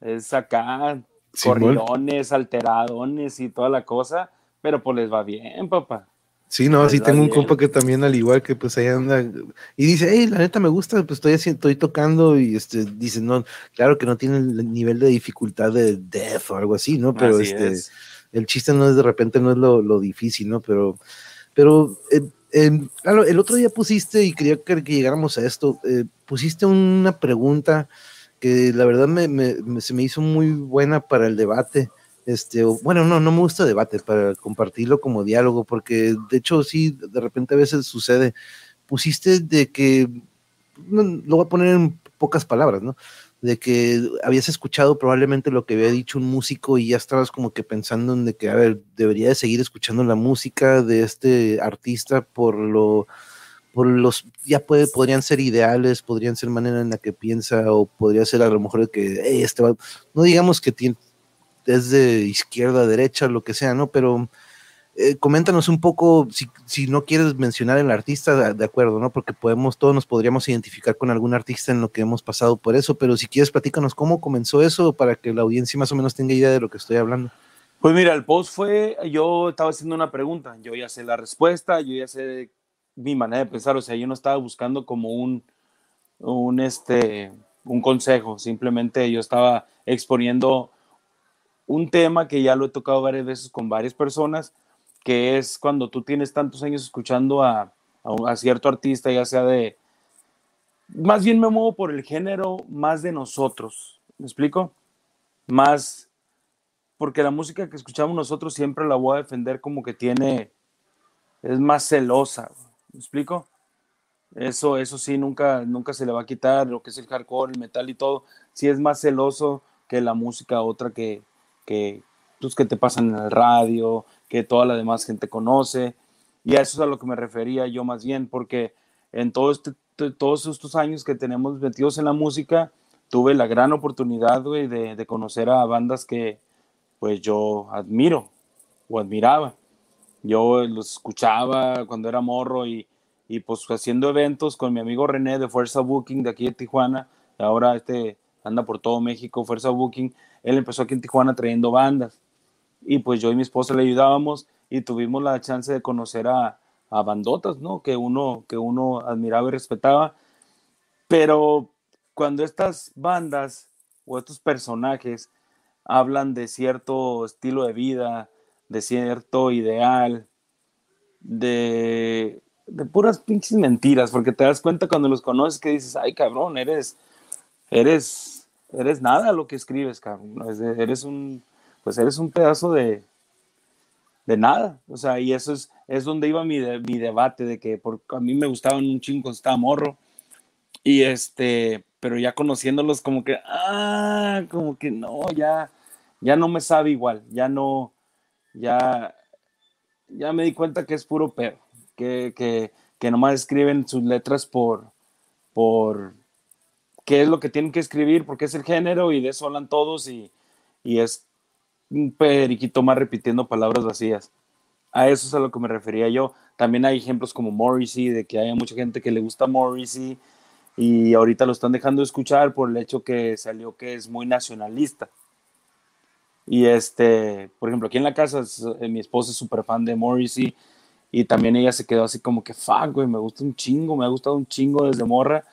es acá, corridones, alteradones y toda la cosa, pero pues les va bien, papá. Sí, no, sí tengo un compa que también al igual que pues ahí anda y dice, hey, la neta me gusta, pues estoy haciendo, estoy tocando y este dice, no, claro que no tiene el nivel de dificultad de death o algo así, ¿no? Pero este el chiste no es de repente no es lo, lo difícil, ¿no? Pero pero eh, Em, el otro día pusiste, y quería que, llegáramos a esto, eh, pusiste una pregunta que la verdad me, se me hizo muy buena para el debate. Este, bueno, no, no me gusta debate, para compartirlo como diálogo, porque de hecho sí, de repente a veces sucede. Pusiste de que, lo voy a poner en pocas palabras, ¿no? De que habías escuchado probablemente lo que había dicho un músico y ya estabas como que pensando en de que, a ver, debería de seguir escuchando la música de este artista por lo, por los, ya puede, podrían ser ideales, podrían ser manera en la que piensa o podría ser a lo mejor de que, este no digamos que es de izquierda derecha, lo que sea, ¿no? Pero eh, coméntanos un poco, si, si, no quieres mencionar el artista, de, acuerdo, ¿no? Porque podemos, todos nos podríamos identificar con algún artista en lo que hemos pasado por eso, pero si quieres, platícanos cómo comenzó eso para que la audiencia más o menos tenga idea de lo que estoy hablando. Pues mira, el post fue, yo estaba haciendo una pregunta, yo ya sé la respuesta, yo ya sé mi manera de pensar, o sea, yo no estaba buscando como un, un, este, un consejo, simplemente yo estaba exponiendo un tema que ya lo he tocado varias veces con varias personas, que es cuando tú tienes tantos años escuchando a, a, cierto artista, ya sea de, más bien me muevo por el género más de nosotros, ¿me explico? Más, porque la música que escuchamos nosotros siempre la voy a defender como que tiene, es más celosa, ¿me explico? Eso, eso sí, nunca, nunca se le va a quitar lo que es el hardcore, el metal y todo, sí es más celoso que la música otra que, que, pues, que te pasan en el radio, que toda la demás gente conoce. Y eso es a lo que me refería yo más bien, porque en todo este, todos estos años que tenemos metidos en la música, tuve la gran oportunidad, de, de, conocer a bandas que pues yo admiro o admiraba. Yo los escuchaba cuando era morro y, y pues haciendo eventos con mi amigo René de Fuerza Booking de aquí de Tijuana, ahora este anda por todo México, Fuerza Booking, él empezó aquí en Tijuana trayendo bandas y pues yo y mi esposa le ayudábamos y tuvimos la chance de conocer a, a bandotas, ¿no? Que uno, que uno admiraba y respetaba. Pero cuando estas bandas o estos personajes hablan de cierto estilo de vida, de cierto ideal, de, de puras pinches mentiras, porque te das cuenta cuando los conoces que dices, ay cabrón, eres, eres, eres nada lo que escribes, cabrón, eres un, pues eres un pedazo de, de nada. O sea, y eso es, es donde iba mi, mi debate de que por, a mí me gustaban un chingo, estaba morro. Y este, pero ya conociéndolos como que, ah, como que no, ya, ya no me sabe igual, ya no, ya, ya me di cuenta que es puro pedo, que, que, que nomás escriben sus letras por, por qué es lo que tienen que escribir, porque es el género y de eso hablan todos y, y es un periquito más repitiendo palabras vacías. A eso es a lo que me refería yo. También hay ejemplos como Morrissey, de que hay mucha gente que le gusta Morrissey y ahorita lo están dejando de escuchar por el hecho que salió que es muy nacionalista. Y este, por ejemplo, aquí en la casa eh, mi esposa es súper fan de Morrissey y también ella se quedó así como que, fuck, güey, me gusta un chingo, me ha gustado un chingo desde morra,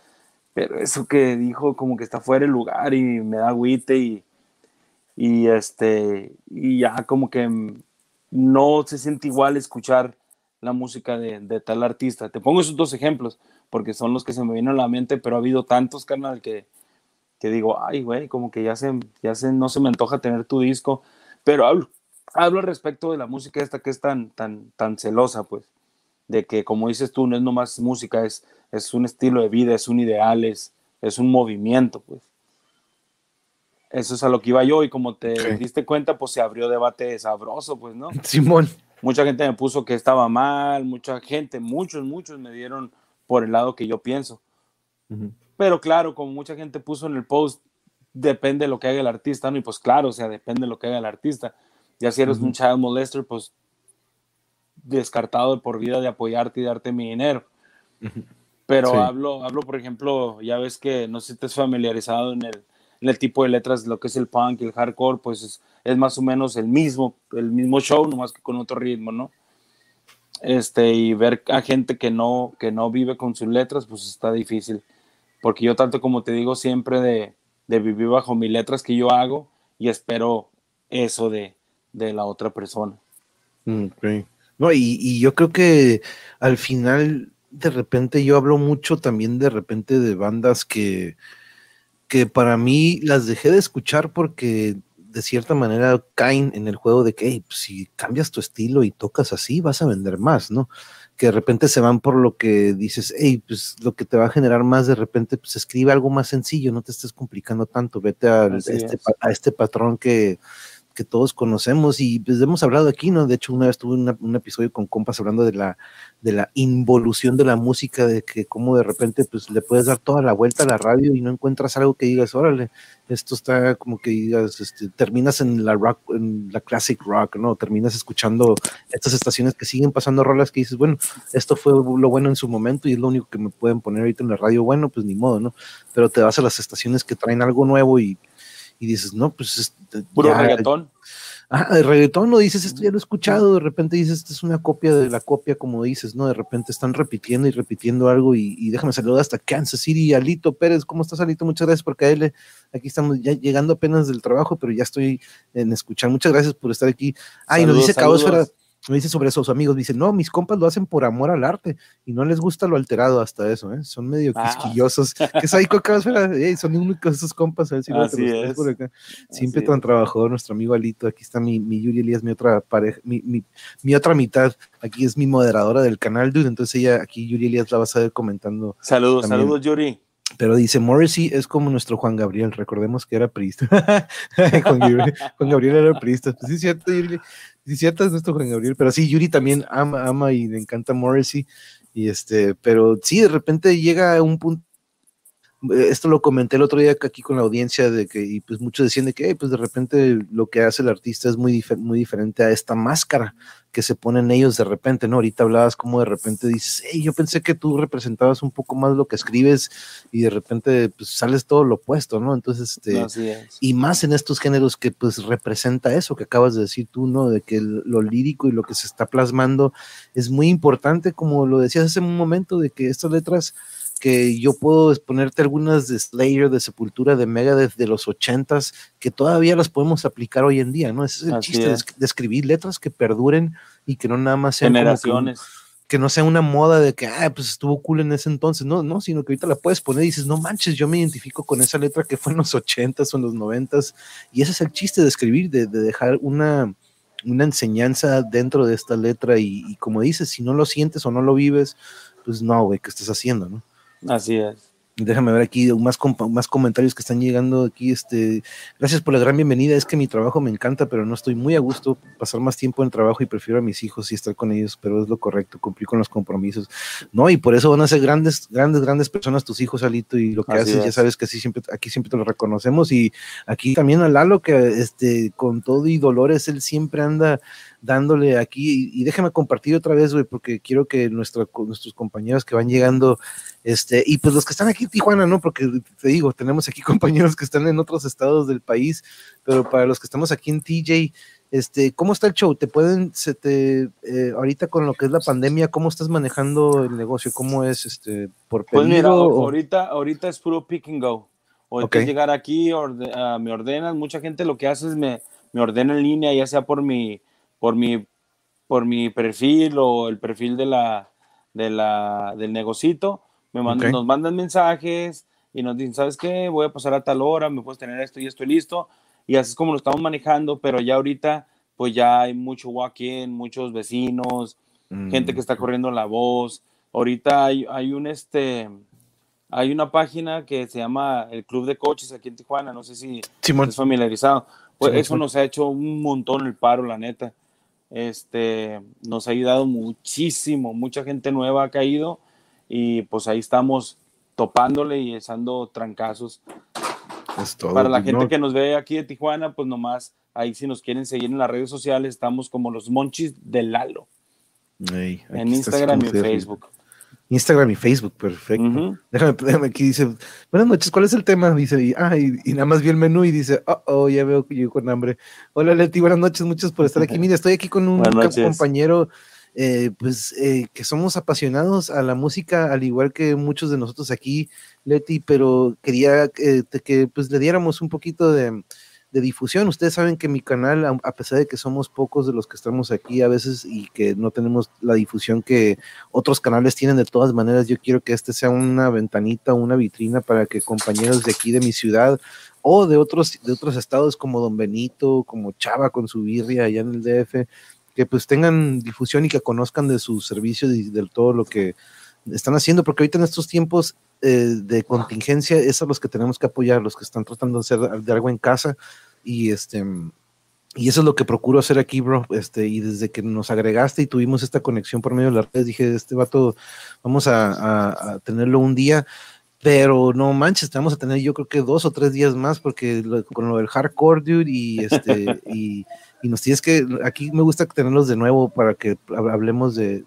pero eso que dijo como que está fuera de lugar y me da agüite y, y este y ya como que no se siente igual escuchar la música de, tal artista. Te pongo esos dos ejemplos porque son los que se me vienen a la mente, pero ha habido tantos, carnal, que, que digo, ay, güey, como que ya, se, ya se, no se me antoja tener tu disco, pero hablo, hablo respecto de la música esta que es tan, tan, tan celosa, pues, de que como dices tú, no es nomás música, es, es un estilo de vida, es un ideal, es, es un movimiento, pues. Eso es a lo que iba yo y como te diste cuenta, pues se abrió debate sabroso, pues, ¿no? Simón. Mucha gente me puso que estaba mal, mucha gente, muchos, muchos me dieron por el lado que yo pienso. Pero claro, como mucha gente puso en el post, depende de lo que haga el artista, ¿no? Y pues claro, o sea, depende de lo que haga el artista. Ya si eres un child molester, pues descartado de por vida de apoyarte y darte mi dinero. Pero hablo, hablo, por ejemplo, ya ves que no sé si te has familiarizado en el, el tipo de letras, lo que es el punk y el hardcore, pues es, más o menos el mismo, el mismo show, nomás que con otro ritmo, ¿no? Este, y ver a gente que no, que no vive con sus letras, pues está difícil. Porque yo tanto como te digo siempre de, vivir bajo mis letras que yo hago y espero eso de, la otra persona. Mm, No, y, yo creo que al final, de repente, yo hablo mucho también de repente de bandas que, que para mí las dejé de escuchar porque de cierta manera caen en el juego de que pues, si cambias tu estilo y tocas así, vas a vender más, ¿no? Que de repente se van por lo que dices, hey, pues lo que te va a generar más de repente, pues escribe algo más sencillo, no te estés complicando tanto, vete a, este, a este patrón que, que todos conocemos y pues hemos hablado aquí, ¿no? De hecho, una vez tuve un episodio con compas hablando de la, de la involución de la música, de que como de repente pues le puedes dar toda la vuelta a la radio y no encuentras algo que digas, órale, esto está como que digas, este, terminas en la rock, en la classic rock, ¿no? Terminas escuchando estas estaciones que siguen pasando rolas que dices, bueno, esto fue lo bueno en su momento y es lo único que me pueden poner ahorita en la radio, bueno, pues ni modo, ¿no? Pero te vas a las estaciones que traen algo nuevo y y dices, no, pues... Este, Puro reggaetón. Ah, el reggaetón no dices, esto ya lo he escuchado, de repente dices, esto es una copia de la copia, como dices, ¿no? De repente están repitiendo y repitiendo algo y, déjame saludar hasta Kansas City, Alito Pérez, ¿cómo estás, Alito? Muchas gracias por caerle. Aquí estamos ya llegando apenas del trabajo, pero ya estoy en escuchar. Muchas gracias por estar aquí. Ah, y nos dice Caosfera, me dice sobre sus amigos, dice, no, mis compas lo hacen por amor al arte y no les gusta lo alterado hasta eso, ¿eh? Son medio ah. quisquillosos. ¿Qué es ahí, son únicos esos compas, a ver si Así es. Por acá. Siempre tan trabajador nuestro amigo Alito, aquí está mi, mi Yuri Elías, mi otra pareja, mi, mi, mi, otra mitad, aquí es mi moderadora del canal, dude, entonces ella, aquí Yuri Elías la vas a ver comentando. Saludos, saludos Yuri. Pero dice, Morrissey es como nuestro Juan Gabriel, recordemos que era priista. Juan, Gabriel, era priista. Pues sí, cierto, Yuri. Sí, cierto es nuestro Juan Gabriel, pero sí, Yuri también ama, ama y le encanta Morrissey. Y este, pero sí, de repente llega a un punto esto lo comenté el otro día aquí con la audiencia de que y pues muchos decían de que pues de repente lo que hace el artista es muy, muy diferente a esta máscara que se ponen ellos de repente, ¿no? Ahorita hablabas como de repente dices, hey, yo pensé que tú representabas un poco más lo que escribes y de repente pues sales todo lo opuesto, ¿no? Entonces, este, y más en estos géneros que pues representa eso que acabas de decir tú, ¿no? De que lo lírico y lo que se está plasmando es muy importante, como lo decías hace un momento, de que estas letras que yo puedo exponerte algunas de Slayer, de Sepultura, de Megadeth de los ochentas, que todavía las podemos aplicar hoy en día, ¿no? Ese es el chiste De, escribir letras que perduren y que no nada más sean generaciones. Que, no sea una moda de que, ah, pues estuvo cool en ese entonces, no, no, sino que ahorita la puedes poner y dices, no manches, yo me identifico con esa letra que fue en los ochentas o en los noventas, y ese es el chiste de escribir, de, dejar una, una enseñanza dentro de esta letra y, y, como dices, si no lo sientes o no lo vives, pues no, güey, ¿qué estás haciendo, no? Así es. Déjame ver aquí más, más comentarios que están llegando aquí. Este, gracias por la gran bienvenida. Es que mi trabajo me encanta, pero no estoy muy a gusto pasar más tiempo en trabajo y prefiero a mis hijos y estar con ellos, pero es lo correcto, cumplir con los compromisos. No, y por eso van a ser grandes, grandes, grandes personas tus hijos, Alito, y lo que haces, ya sabes que así siempre, aquí siempre te lo reconocemos. Y aquí también a Lalo, que este, con todo y dolores, él siempre anda dándole aquí, y, déjame compartir otra vez, güey, porque quiero que nuestro, nuestros compañeros que van llegando, este, y pues los que están aquí en Tijuana, ¿no? Porque te digo, tenemos aquí compañeros que están en otros estados del país, pero para los que estamos aquí en TJ, este, ¿cómo está el show? ¿Te pueden, se te, eh, ahorita con lo que es la pandemia, cómo estás manejando el negocio? ¿Cómo es, este, por pedido? Pues mira, ahorita, ahorita es puro pick and go. O okay. llegar aquí, ah, me ordenan, mucha gente lo que hace es me, me ordena en línea, ya sea por mi, por mi, por mi perfil o el perfil de la, de la, del negocito, me mandan, nos mandan mensajes y nos dicen, ¿sabes qué? Voy a pasar a tal hora, me puedes tener esto y esto listo. Y así es como lo estamos manejando, pero ya ahorita, pues ya hay mucho walk-in, muchos vecinos, gente que está mm. corriendo la voz. Ahorita hay, hay un, este, hay una página que se llama el Club de Coches aquí en Tijuana, no sé si estás familiarizado. Pues eso nos ha hecho un montón el paro, la neta este, nos ha ayudado muchísimo, mucha gente nueva ha caído y pues ahí estamos topándole y echando trancazos. Para la gente que nos ve aquí de Tijuana, pues nomás ahí si nos quieren seguir en las redes sociales, estamos como los monchis de Lalo. en Instagram y Facebook. Instagram y Facebook, perfecto. déjame, aquí dice, buenas noches, ¿cuál es el tema? Dice, y, ah, y, nada más vi el menú y dice, oh, oh, ya veo que yo con hambre. Hola Leti, buenas noches, muchas por estar aquí. Mira, estoy aquí con un compañero, eh, pues, eh, que somos apasionados a la música, al igual que muchos de nosotros aquí, Leti, pero quería que, pues le diéramos un poquito de, difusión. Ustedes saben que mi canal, a pesar de que somos pocos de los que estamos aquí a veces y que no tenemos la difusión que otros canales tienen de todas maneras, yo quiero que este sea una ventanita, una vitrina para que compañeros de aquí de mi ciudad o de otros, de otros estados como Don Benito, como Chava con su birria allá en el DF, que pues tengan difusión y que conozcan de sus servicios y de todo lo que están haciendo, porque ahorita en estos tiempos eh, de contingencia, es a los que tenemos que apoyar, los que están tratando de hacer de algo en casa, y este y eso es lo que procuro hacer aquí, bro. Este, y desde que nos agregaste y tuvimos esta conexión por medio de las redes, dije, este vato, vamos a, tenerlo un día. Pero no manches, vamos a tener yo creo que dos o tres días más, porque con lo del hardcore, dude, y este, y, y, nos tienes que, aquí me gusta tenerlos de nuevo para que hablemos de,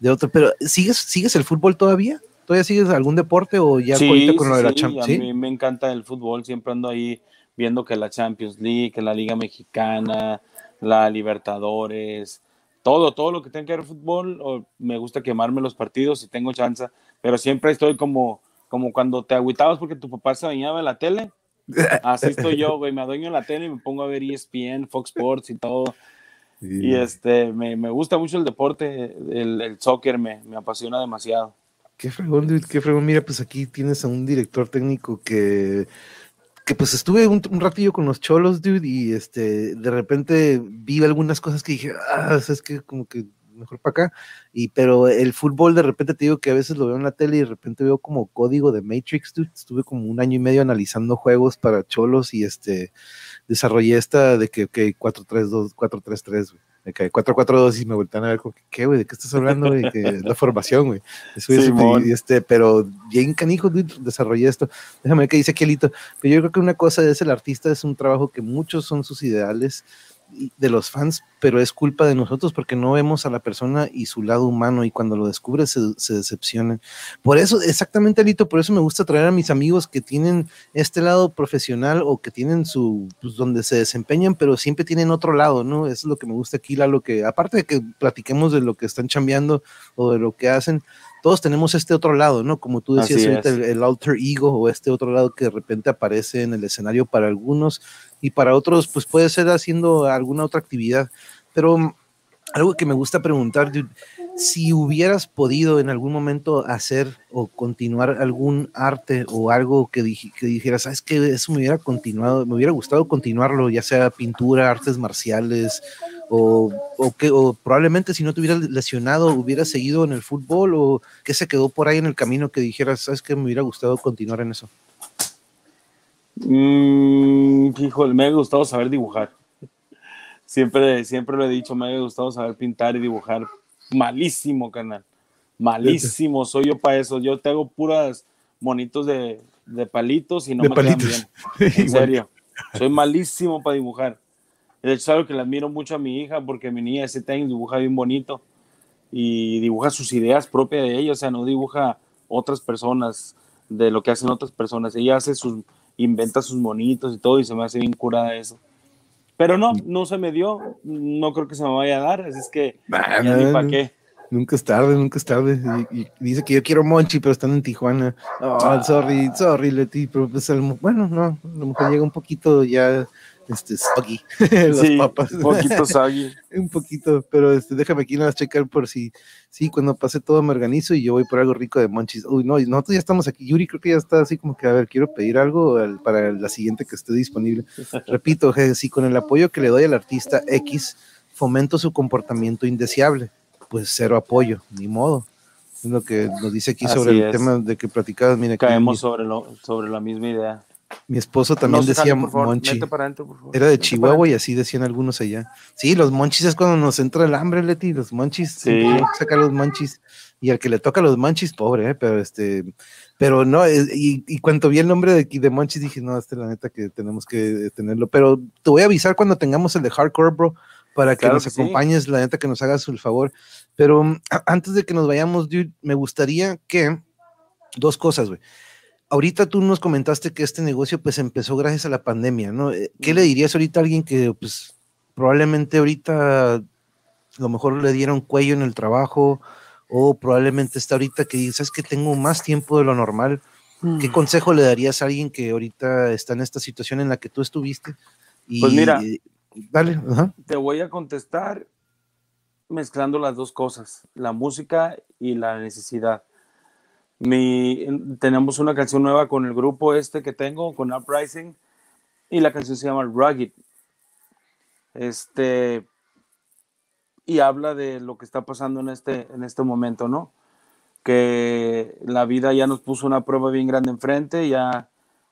de otro, pero ¿sigues, ¿sigues el fútbol todavía? ¿Todavía sigues algún deporte o ya sí, con lo de la Champions? A mí me encanta el fútbol, siempre ando ahí viendo que la Champions League, que la Liga Mexicana, la Libertadores, todo, todo lo que tenga que ver fútbol, me gusta quemarme los partidos si tengo chance, pero siempre estoy como, como cuando te agüitabas porque tu papá se bañaba en la tele. Así estoy yo, güey, me adueño la tele y me pongo a ver ESPN, Fox Sports y todo. Y este, me, me, gusta mucho el deporte, el, el soccer me, me, apasiona demasiado. Qué fregón, dude, qué fregón. Mira, pues aquí tienes a un director técnico que, que pues estuve un, un ratillo con los cholos, dude, y este, de repente vi algunas cosas que dije, ah, es que como que mejor para acá. Y pero el fútbol de repente te digo que a veces lo veo en la tele y de repente veo como código de Matrix, dude. Estuve como un año y medio analizando juegos para cholos y este desarrollé esta de que, que 4-3-2, 4-3-3, güey. De que 4-4-2 y me voltean a ver como, ¿qué, güey? ¿De qué estás hablando, güey? Que la formación, güey. Y este, pero bien canijo, desarrollé esto. Déjame ver qué dice aquí Pero yo creo que una cosa es el artista, es un trabajo que muchos son sus ideales de los fans, pero es culpa de nosotros porque no vemos a la persona y su lado humano y cuando lo descubres se, se decepcionan. Por eso, exactamente, Alito, por eso me gusta traer a mis amigos que tienen este lado profesional o que tienen su, pues, donde se desempeñan, pero siempre tienen otro lado, ¿no? Eso es lo que me gusta aquí, lo que, aparte de que platiquemos de lo que están chambeando o de lo que hacen, todos tenemos este otro lado, ¿no? Como tú decías el, alter ego o este otro lado que de repente aparece en el escenario para algunos y para otros, pues puede ser haciendo alguna otra actividad. Pero mm, algo que me gusta preguntar, si hubieras podido en algún momento hacer o continuar algún arte o algo que, dijeras, sabes que eso me hubiera continuado, me hubiera gustado continuarlo, ya sea pintura, artes marciales, o, que, probablemente si no te hubieras lesionado, hubieras seguido en el fútbol o que se quedó por ahí en el camino que dijeras, sabes que me hubiera gustado continuar en eso. Mm, híjole, me ha gustado saber dibujar. Siempre, siempre lo he dicho, me ha gustado saber pintar y dibujar. Malísimo, canal. Malísimo, soy yo para eso. Yo te hago puras monitos de, de palitos y no me quedan bien. En serio. Soy malísimo para dibujar. De hecho, es algo que le admiro mucho a mi hija porque mi niña de 7 años dibuja bien bonito y dibuja sus ideas propias de ella, o sea, no dibuja otras personas de lo que hacen otras personas. Ella hace sus, inventa sus monitos y todo y se me hace bien curada eso. Pero no, no se me dio, no creo que se me vaya a dar, así es que ya para qué. Nunca es tarde, nunca es tarde. Y, dice que yo quiero Monchi, pero están en Tijuana. Oh, sorry, sorry, Leti, pero pues, bueno, no, a lo mejor llega un poquito ya este, soggy, las papas. Un poquito soggy. un poquito, pero este, déjame aquí nada checar por si, sí, cuando pase todo me organizo y yo voy por algo rico de monchis. Uy, no, nosotros ya estamos aquí. Yuri creo que ya está así como que, a ver, quiero pedir algo para la siguiente que esté disponible. Repito, sí, con el apoyo que le doy al artista X, fomento su comportamiento indeseable. Pues cero apoyo, ni modo. Es lo que nos dice aquí sobre el tema de que platicabas. Caemos sobre, lo, sobre la misma idea. Mi esposo también decía monchi. Era de Chihuahua y así decían algunos allá. Sí, los monchis es cuando nos entra el hambre, Leti. Los monchis, sí. saca los monchis. Y al que le toca los monchis, pobre, ¿eh? pero este, pero no, y, y cuando vi el nombre de, de monchis dije, no, este la neta que tenemos que tenerlo. Pero te voy a avisar cuando tengamos el de hardcore, bro, para que nos acompañes, la neta que nos hagas el favor. Pero antes de que nos vayamos, dude, me gustaría que dos cosas, güey ahorita tú nos comentaste que este negocio pues empezó gracias a la pandemia, ¿no? Eh, ¿Qué le dirías ahorita a alguien que pues probablemente ahorita a lo mejor le dieron cuello en el trabajo o probablemente está ahorita que dices que tengo más tiempo de lo normal ¿qué consejo le darías a alguien que ahorita está en esta situación en la que tú estuviste? Y, pues mira, dale, te voy a contestar mezclando las dos cosas, la música y la necesidad. Mi, tenemos una canción nueva con el grupo este que tengo, con Uprising, y la canción se llama Rugged. Este, y habla de lo que está pasando en este, en este momento, ¿no? Que la vida ya nos puso una prueba bien grande enfrente, ya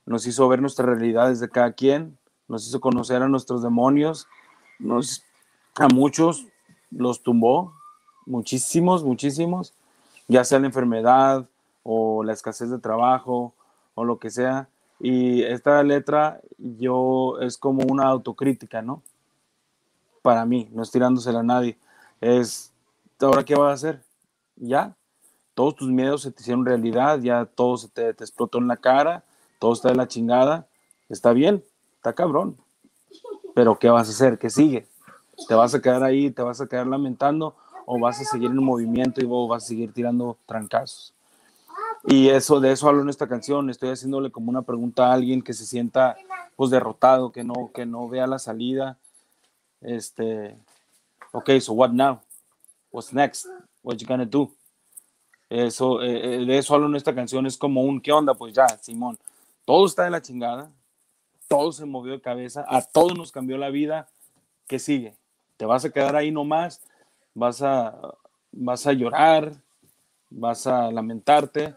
nos hizo ver nuestras realidades de cada quien, nos hizo conocer a nuestros demonios, nos, a muchos los tumbó, muchísimos, muchísimos, ya sea la enfermedad o la escasez de trabajo o lo que sea. Y esta letra yo es como una autocrítica, ¿no? Para mí, no es tirándosela a nadie. Es, ¿ahora qué vas a hacer? Ya, todos tus miedos se te hicieron realidad, ya todo se te, te explotó en la cara, todo está de la chingada. Está bien, está cabrón. Pero ¿qué vas a hacer? ¿Qué sigue? ¿Te vas a quedar ahí, te vas a quedar lamentando o vas a seguir en movimiento y vos vas a seguir tirando trancazos? Y eso, de eso hablo en esta canción. Estoy haciéndole como una pregunta a alguien que se sienta pues derrotado, que no, que no vea la salida. Este, ok, so what now? What's next? What you gonna do? Eso, eh, eh, de eso hablo en esta canción. Es como un, ¿qué onda? Pues ya, Simón, todo está de la chingada. Todo se movió de cabeza. A todos nos cambió la vida. ¿Qué sigue? ¿Te vas a quedar ahí nomás? ¿Vas a, vas a llorar? ¿Vas a lamentarte?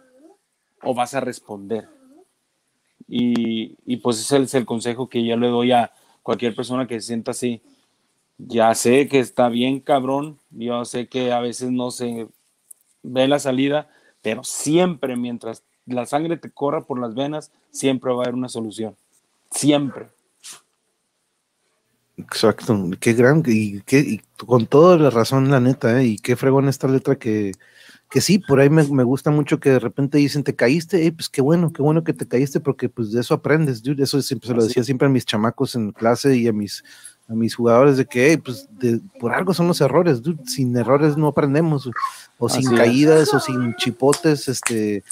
O vas a responder. Y, pues ese es el consejo que yo le doy a cualquier persona que se sienta así. Ya sé que está bien cabrón, yo sé que a veces no se ve la salida, pero siempre mientras la sangre te corra por las venas, siempre va a haber una solución. Siempre. Exacto, qué gran, y, qué, con toda la razón, la neta, ¿eh? y qué fregón esta letra que, que sí, por ahí me, gusta mucho que de repente dicen, te caíste, pues qué bueno, qué bueno que te caíste, porque pues de eso aprendes, dude. eso siempre se lo decía siempre a mis chamacos en clase y a mis, a mis jugadores, de que, pues por algo son los errores, dude. sin errores no aprendemos, o sin caídas, o sin chipotes, este,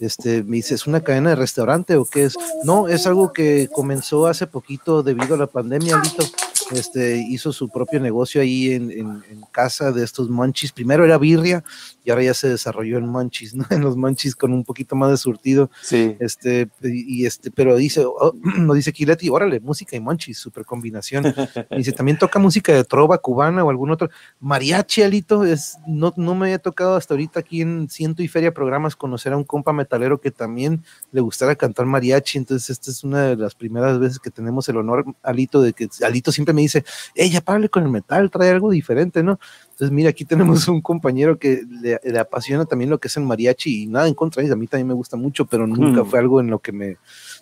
este, me dice, ¿es una cadena de restaurante o qué es? No, es algo que comenzó hace poquito debido a la pandemia, Lito este, hizo su propio negocio ahí en, en, casa de estos monchis. Primero era birria y ahora ya se desarrolló en monchis, ¿no? En los monchis con un poquito más de surtido. Sí. Este, y este, pero dice, oh, no dice Kileti, órale, música y monchis, super combinación. dice, también toca música de trova cubana o algún otro. Mariachi, Alito, es, no, no me había tocado hasta ahorita aquí en Ciento y Feria Programas conocer a un compa metalero que también le gustara cantar mariachi. Entonces, esta es una de las primeras veces que tenemos el honor, Alito, de que Alito siempre me dice, ella párale con el metal, trae algo diferente, ¿no? Entonces, mira, aquí tenemos un compañero que le, apasiona también lo que es el mariachi y nada en contra de a mí también me gusta mucho, pero nunca fue algo en lo que me,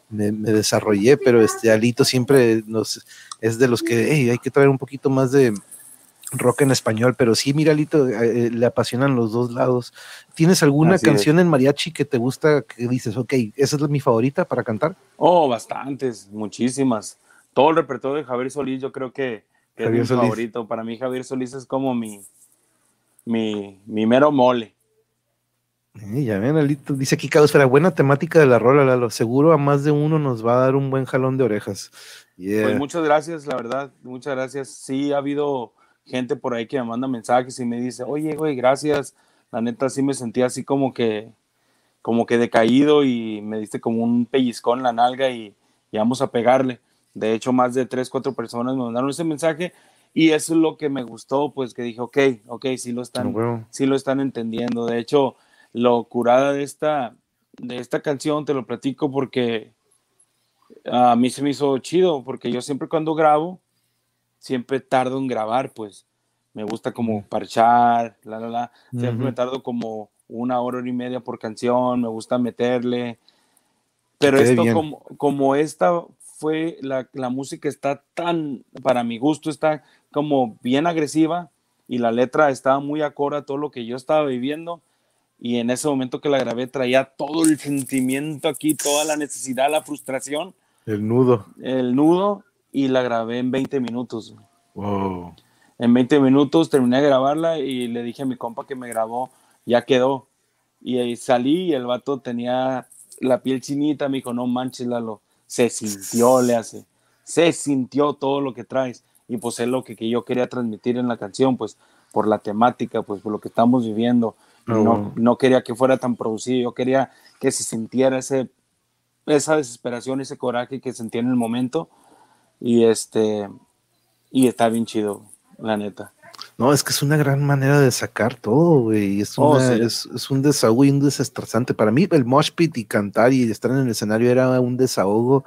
me, desarrollé, pero este Alito siempre nos, es de los que hay que traer un poquito más de rock en español, pero sí, mira, Alito, eh, eh, le apasionan los dos lados. ¿Tienes alguna canción en mariachi que te gusta, que dices, ok, esa es mi favorita para cantar? Oh, bastantes, muchísimas todo el repertorio de Javier Solís yo creo que, es mi favorito. Para mí Javier Solís es como mi, mi, mi mero mole. ya ven, Alito, dice aquí espera, buena temática de la rola, Lalo. Seguro a más de uno nos va a dar un buen jalón de orejas. Pues muchas gracias, la verdad, muchas gracias. Sí, ha habido gente por ahí que me manda mensajes y me dice, oye, güey, gracias. La neta sí me sentía así como que, como que decaído y me diste como un pellizcón en la nalga y, y vamos a pegarle. De hecho, más de tres, cuatro personas me mandaron ese mensaje y eso es lo que me gustó, pues que dije, ok, ok, sí lo están, lo están entendiendo. De hecho, lo curada de esta, de esta canción, te lo platico porque a mí se me hizo chido, porque yo siempre cuando grabo, siempre tardo en grabar, pues. Me gusta como parchar, la, la, la, siempre me tardo como una hora, hora y media por canción, me gusta meterle, pero esto como, como esta fue, la, la, música está tan, para mi gusto, está como bien agresiva y la letra estaba muy acorde a todo lo que yo estaba viviendo. Y en ese momento que la grabé traía todo el sentimiento aquí, toda la necesidad, la frustración. El nudo. El nudo y la grabé en 20 minutos. En 20 minutos terminé de grabarla y le dije a mi compa que me grabó, ya quedó. Y ahí salí y el vato tenía la piel chinita, me dijo, no manches, Lalo, se sintió, le hace, se sintió todo lo que traes. Y pues es lo que, que yo quería transmitir en la canción, pues por la temática, pues por lo que estamos viviendo. no, no quería que fuera tan producido, yo quería que se sintiera ese, esa desesperación, ese coraje que sentía en el momento. Y este, y está bien chido, la neta. No, es que es una gran manera de sacar todo, güey. Es, oh, es, es, un desahogo y un desestresante. Para mí, el mosh pit y cantar y estar en el escenario era un desahogo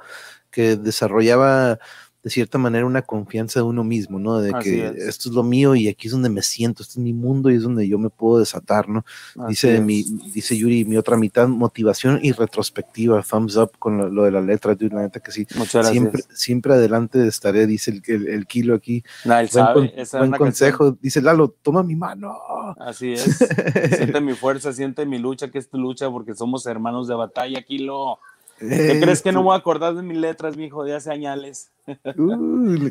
que desarrollaba de cierta manera una confianza de uno mismo, ¿no? De que esto es lo mío y aquí es donde me siento, este es mi mundo y es donde yo me puedo desatar, ¿no? dice, mi, dice Yuri, mi otra mitad, motivación y retrospectiva, thumbs up con lo, de la letra, de una neta que sí. Muchas siempre, siempre adelante estaré, dice el, el, kilo aquí. No, él sabe, buen consejo, dice Lalo, toma mi mano. Así es, siente mi fuerza, siente mi lucha, que es tu lucha, porque somos hermanos de batalla, kilo. ¿Qué crees que no me voy a acordar de mis letras, mi hijo, de hace años?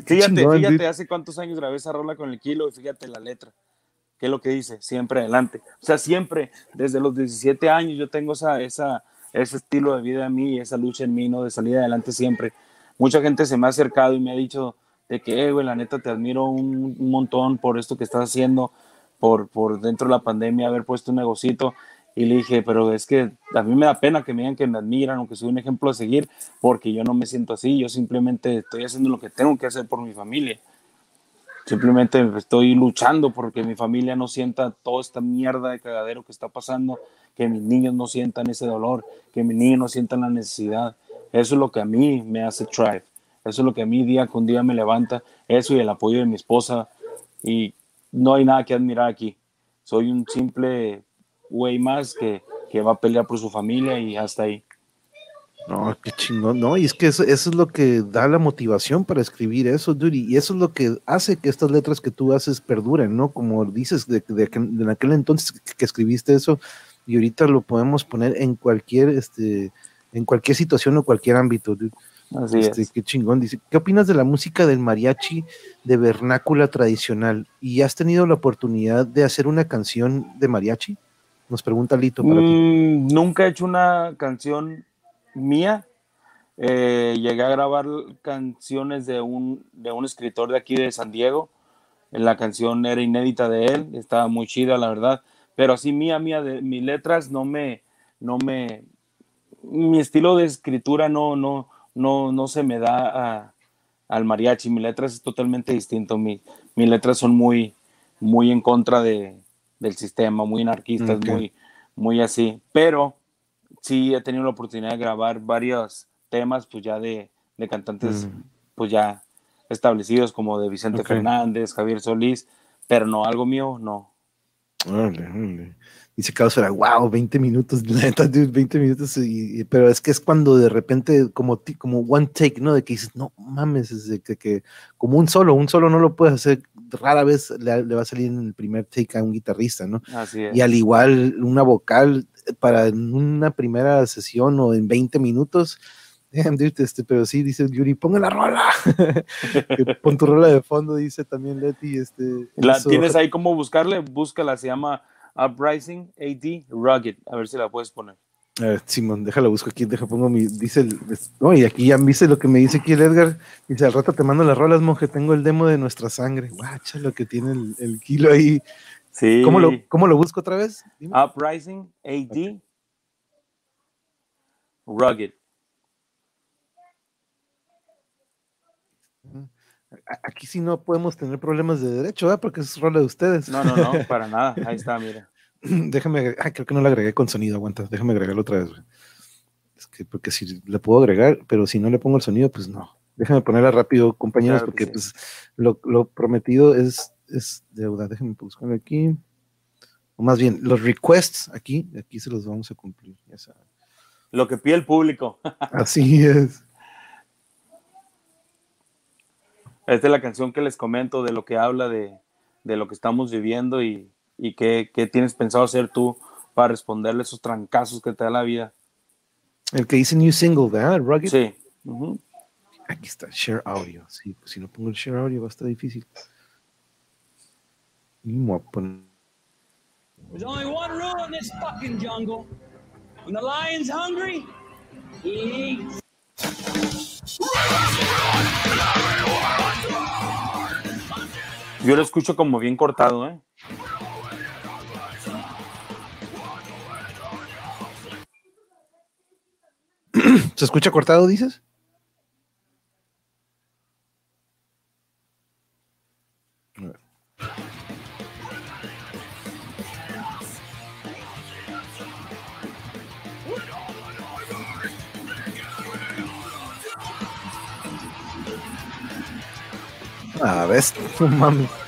fíjate, fíjate, hace cuántos años grabé esa rola con el kilo y fíjate la letra. ¿Qué es lo que dice? Siempre adelante. O sea, siempre, desde los 17 años yo tengo esa, esa, ese estilo de vida en mí, esa lucha en mí, ¿no? De salir adelante siempre. Mucha gente se me ha acercado y me ha dicho de que, eh, güey, la neta te admiro un, un, montón por esto que estás haciendo, por, por dentro de la pandemia haber puesto un negocito y le dije, pero es que a mí me da pena que me digan que me admiran o que soy un ejemplo a seguir, porque yo no me siento así, yo simplemente estoy haciendo lo que tengo que hacer por mi familia. Simplemente estoy luchando porque mi familia no sienta toda esta mierda de cagadero que está pasando, que mis niños no sientan ese dolor, que mis niños no sientan la necesidad. Eso es lo que a mí me hace thrive. Eso es lo que a mí día con día me levanta. Eso y el apoyo de mi esposa. Y no hay nada que admirar aquí. Soy un simple güey más que, que, va a pelear por su familia y hasta ahí. No, qué chingón, no, y es que eso, es lo que da la motivación para escribir eso, dude, y eso es lo que hace que estas letras que tú haces perduren, ¿no? Como dices, de, de, de aquel entonces que escribiste eso, y ahorita lo podemos poner en cualquier, este, en cualquier situación o cualquier ámbito, dude. Así este, Qué chingón. Dice, ¿qué opinas de la música del mariachi de vernácula tradicional? ¿Y has tenido la oportunidad de hacer una canción de mariachi? Nos pregunta Lito. Mm, nunca he hecho una canción mía. Eh, llegué a grabar canciones de un, de un escritor de aquí de San Diego. La canción era inédita de él, estaba muy chida, la verdad. Pero así mía, mía, de mis letras no me, no me, mi estilo de escritura no, no, no, no se me da al mariachi. Mi letras es totalmente distinto. Mi, mis letras son muy, muy en contra de, del sistema, muy anarquistas, muy, muy así. Pero sí he tenido la oportunidad de grabar varios temas, pues ya de, de cantantes, mm. pues ya establecidos, como de Vicente Fernández, Javier Solís, pero no, algo mío, no. Dice Carlos era, wow, 20 minutos, 20 minutos, pero es que es cuando de repente, como, como one take, ¿no? De que dices, no mames, es de que, que, como un solo, un solo no lo puedes hacer rara vez le, va a salir en el primer take a un guitarrista, ¿no? Así es. Y al igual una vocal para una primera sesión o en 20 minutos, este, pero sí, dice Yuri, ponga la rola. Pon tu rola de fondo, dice también Leti. Este, la tienes ahí como buscarle, búscala, se llama Uprising AD Rugged, a ver si la puedes poner. Simón, déjalo, busco aquí, deja, pongo mi, dice, el, no, y aquí ya dice lo que me dice aquí el Edgar, dice, al rato te mando las rolas, monje, tengo el demo de nuestra sangre, guacha lo que tiene el, kilo ahí. Sí. ¿Cómo lo, cómo lo busco otra vez? Uprising AD Rugged. Aquí sí no podemos tener problemas de derecho, ¿verdad? Porque es rola de ustedes. No, no, no, para nada. Ahí está, mira. Déjame, creo que no la agregué con sonido, aguanta, déjame agregarlo otra vez. Es que porque si le puedo agregar, pero si no le pongo el sonido, pues no. Déjame ponerla rápido, compañeros, porque pues lo, prometido es, es deuda. Déjenme buscarlo aquí. O más bien, los requests aquí, aquí se los vamos a cumplir, ya saben. Lo que pide el público. Así es. Esta es la canción que les comento de lo que habla de, de lo que estamos viviendo y, y qué, qué, tienes pensado hacer tú para responderle esos trancazos que te da la vida. El que dice New Single, ¿verdad? Rugged. Sí. Aquí está, Share Audio. Sí, pues si no pongo el Share Audio va a estar difícil. Y me voy a poner... There's only one rule in this fucking jungle. When the lion's hungry, Yo lo escucho como bien cortado, ¿eh? ¿Se escucha cortado, dices? A ver, no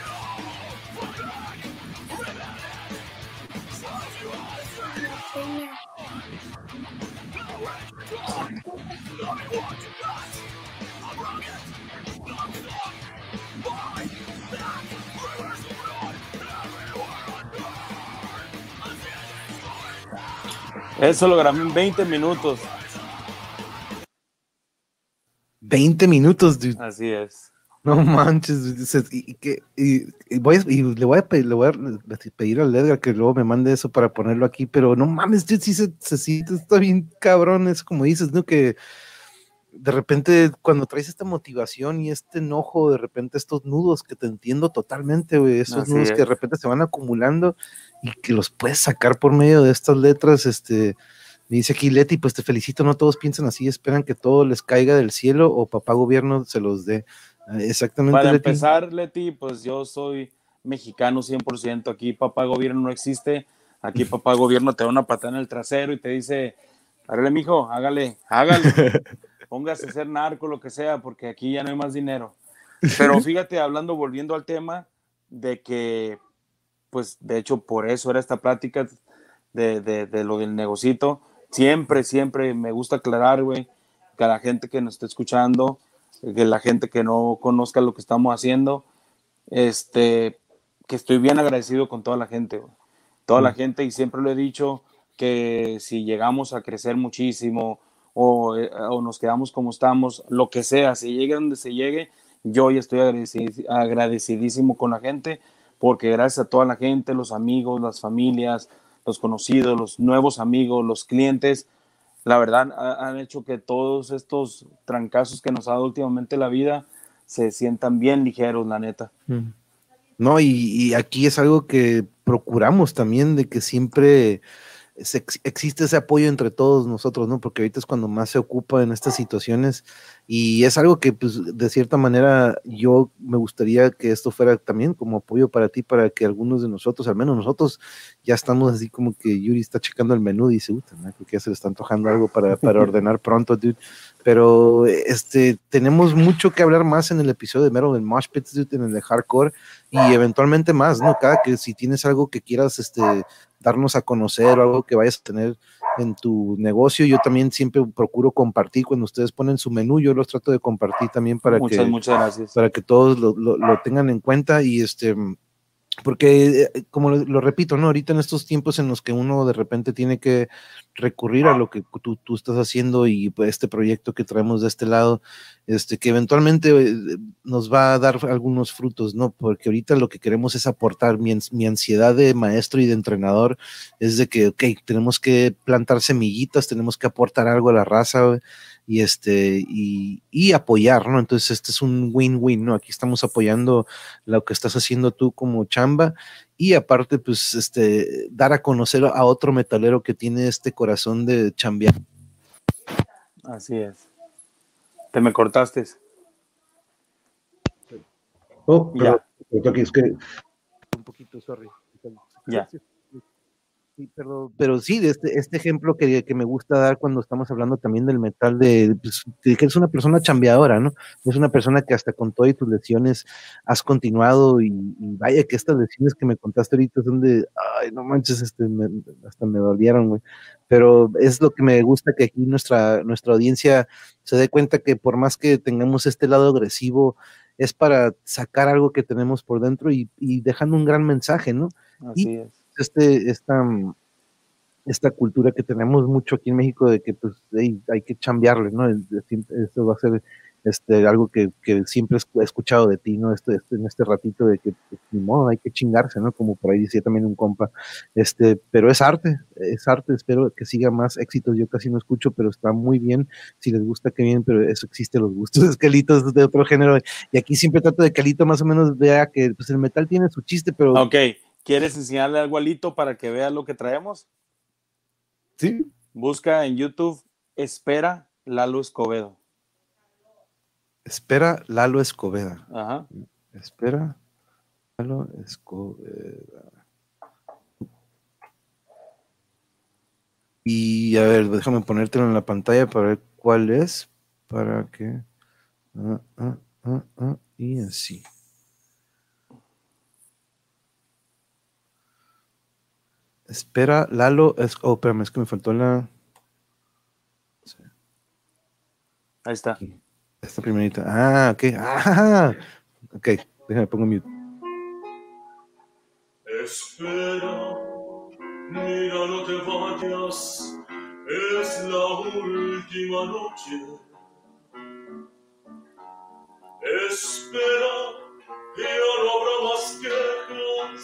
Eso lo grabé en 20 minutos. 20 minutos, dude. Así es. No manches, y, que, y, voy a, y le, voy a pedir, le voy a pedir al Edgar que luego me mande eso para ponerlo aquí, pero no mames, dude, sí se, se, está bien cabrón, es como dices, ¿no? Que de repente cuando traes esta motivación y este enojo, de repente estos nudos que te entiendo totalmente, güey, esos nudos que de repente se van acumulando y que los puedes sacar por medio de estas letras, este, me dice aquí Leti, pues te felicito, no todos piensan así, esperan que todo les caiga del cielo o papá gobierno se los dé. Ah, exactamente. Para empezar, Leti, pues yo soy mexicano 100%. Aquí papá gobierno no existe. Aquí papá gobierno te da una patada en el trasero y te dice, mi mijo, hágale, hágale. Póngase a ser narco, lo que sea, porque aquí ya no hay más dinero. Pero fíjate, hablando, volviendo al tema de que, pues, de hecho, por eso era esta plática de, de, de lo del negocito. Siempre, siempre me gusta aclarar, güey, que a la gente que nos está escuchando, que la gente que no conozca lo que estamos haciendo, este, que estoy bien agradecido con toda la gente, toda la mm. gente, y siempre lo he dicho, que si llegamos a crecer muchísimo o, eh, o, nos quedamos como estamos, lo que sea, si llegue donde se llegue, yo ya estoy agradecidísimo con la gente, porque gracias a toda la gente, los amigos, las familias, los conocidos, los nuevos amigos, los clientes, la verdad han hecho que todos estos trancazos que nos ha dado últimamente la vida se sientan bien ligeros, la neta. No, y, y, aquí es algo que procuramos también de que siempre existe ese apoyo entre todos nosotros, ¿no? Porque ahorita es cuando más se ocupa en estas situaciones y es algo que, pues, de cierta manera, yo me gustaría que esto fuera también como apoyo para ti, para que algunos de nosotros, al menos nosotros, ya estamos así como que Yuri está checando el menú y dice, ¿no? creo que ya se le está antojando algo para, para ordenar pronto, dude. Pero este, tenemos mucho que hablar más en el episodio de Metal en Mosh Pits, dude, en el de Hardcore y eventualmente más, ¿no? Cada que si tienes algo que quieras, este, darnos a conocer o algo que vayas a tener en tu negocio. Yo también siempre procuro compartir cuando ustedes ponen su menú, yo los trato de compartir también para que para que todos lo, lo, tengan en cuenta y este porque eh, como lo, repito, ¿no? Ahorita en estos tiempos en los que uno de repente tiene que recurrir a lo que tú, tú estás haciendo y pues, este proyecto que traemos de este lado, este, que eventualmente eh, nos va a dar algunos frutos, ¿no? Porque ahorita lo que queremos es aportar, mi, mi ansiedad de maestro y de entrenador es de que, ok, tenemos que plantar semillitas, tenemos que aportar algo a la raza, y este y, y, apoyar, ¿no? Entonces este es un win-win, ¿no? Aquí estamos apoyando lo que estás haciendo tú como chamba y aparte pues este dar a conocer a otro metalero que tiene este corazón de chambear. Así es. Te me cortaste. Oh, ya. es que un poquito, sorry. Ya. Sí, pero, pero sí, este, este ejemplo que, que, me gusta dar cuando estamos hablando también del metal, de, pues, que eres una persona chambeadora, ¿no? Es una persona que hasta con todas tus lesiones has continuado y, vaya que estas lesiones que me contaste ahorita son de, ay, no manches, este, hasta me dolieron, güey. Pero es lo que me gusta que aquí nuestra, nuestra audiencia se dé cuenta que por más que tengamos este lado agresivo, es para sacar algo que tenemos por dentro y, y dejando un gran mensaje, ¿no? Así es este, esta, esta cultura que tenemos mucho aquí en México de que pues hay que chambearle, ¿no? Esto va a ser este, algo que, siempre he escuchado de ti, ¿no? Este, este, en este ratito de que, pues, ni modo, hay que chingarse, ¿no? Como por ahí decía también un compa, este, pero es arte, es arte, espero que siga más éxitos, yo casi no escucho, pero está muy bien, si les gusta, qué bien, pero eso existe, los gustos escalitos de otro género, y aquí siempre trato de que Alito más o menos vea que pues, el metal tiene su chiste, pero... Ok, ¿quieres enseñarle algo a Alito para que vea lo que traemos? Sí. Busca en YouTube, espera Lalo Escobedo. Espera Lalo Escobeda. Ajá. Espera Lalo Escobeda. Y a ver, déjame ponértelo en la pantalla para ver cuál es. Para que. Ah, ah, ah y así. Espera, Lalo. Es, oh, espérame, es que me faltó la. Ahí está. Esta primerita. Ah, ok. Ah, ok. Déjame pongo mute. Espera, mira, no te vayas. Es la última noche. Espera, ya no habrá más quejas,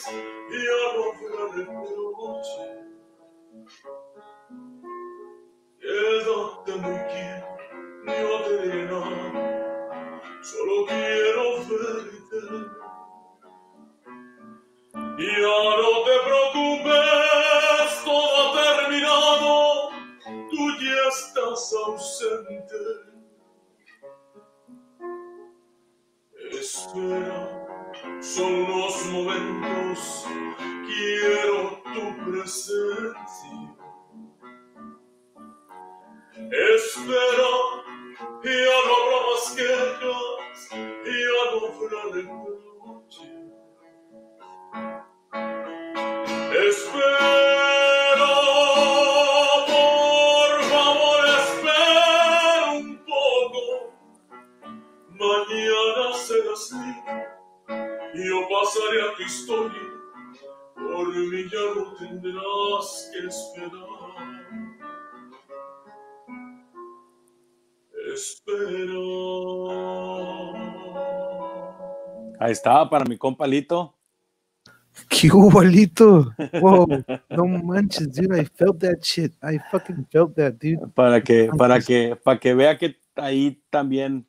ya no habrá reproche. Quédate quieto no te diré nada, solo quiero verte. Ya no te preocupes, todo ha terminado, tú ya estás ausente. Espera, son unos momentos, quiero tu presencia. Espera ya no habrá más quejas, ya no habrá reproche. Espera, un poco. Mañana serás y yo pasaré a tu historia. Por mí ya no tendrás que esperar. Ahí estaba para mi compa Lito. ¿Qué hubo, Lito? Wow, no manches, dude, I felt that shit. I fucking felt that, dude. Para que, para que, para que vea que ahí también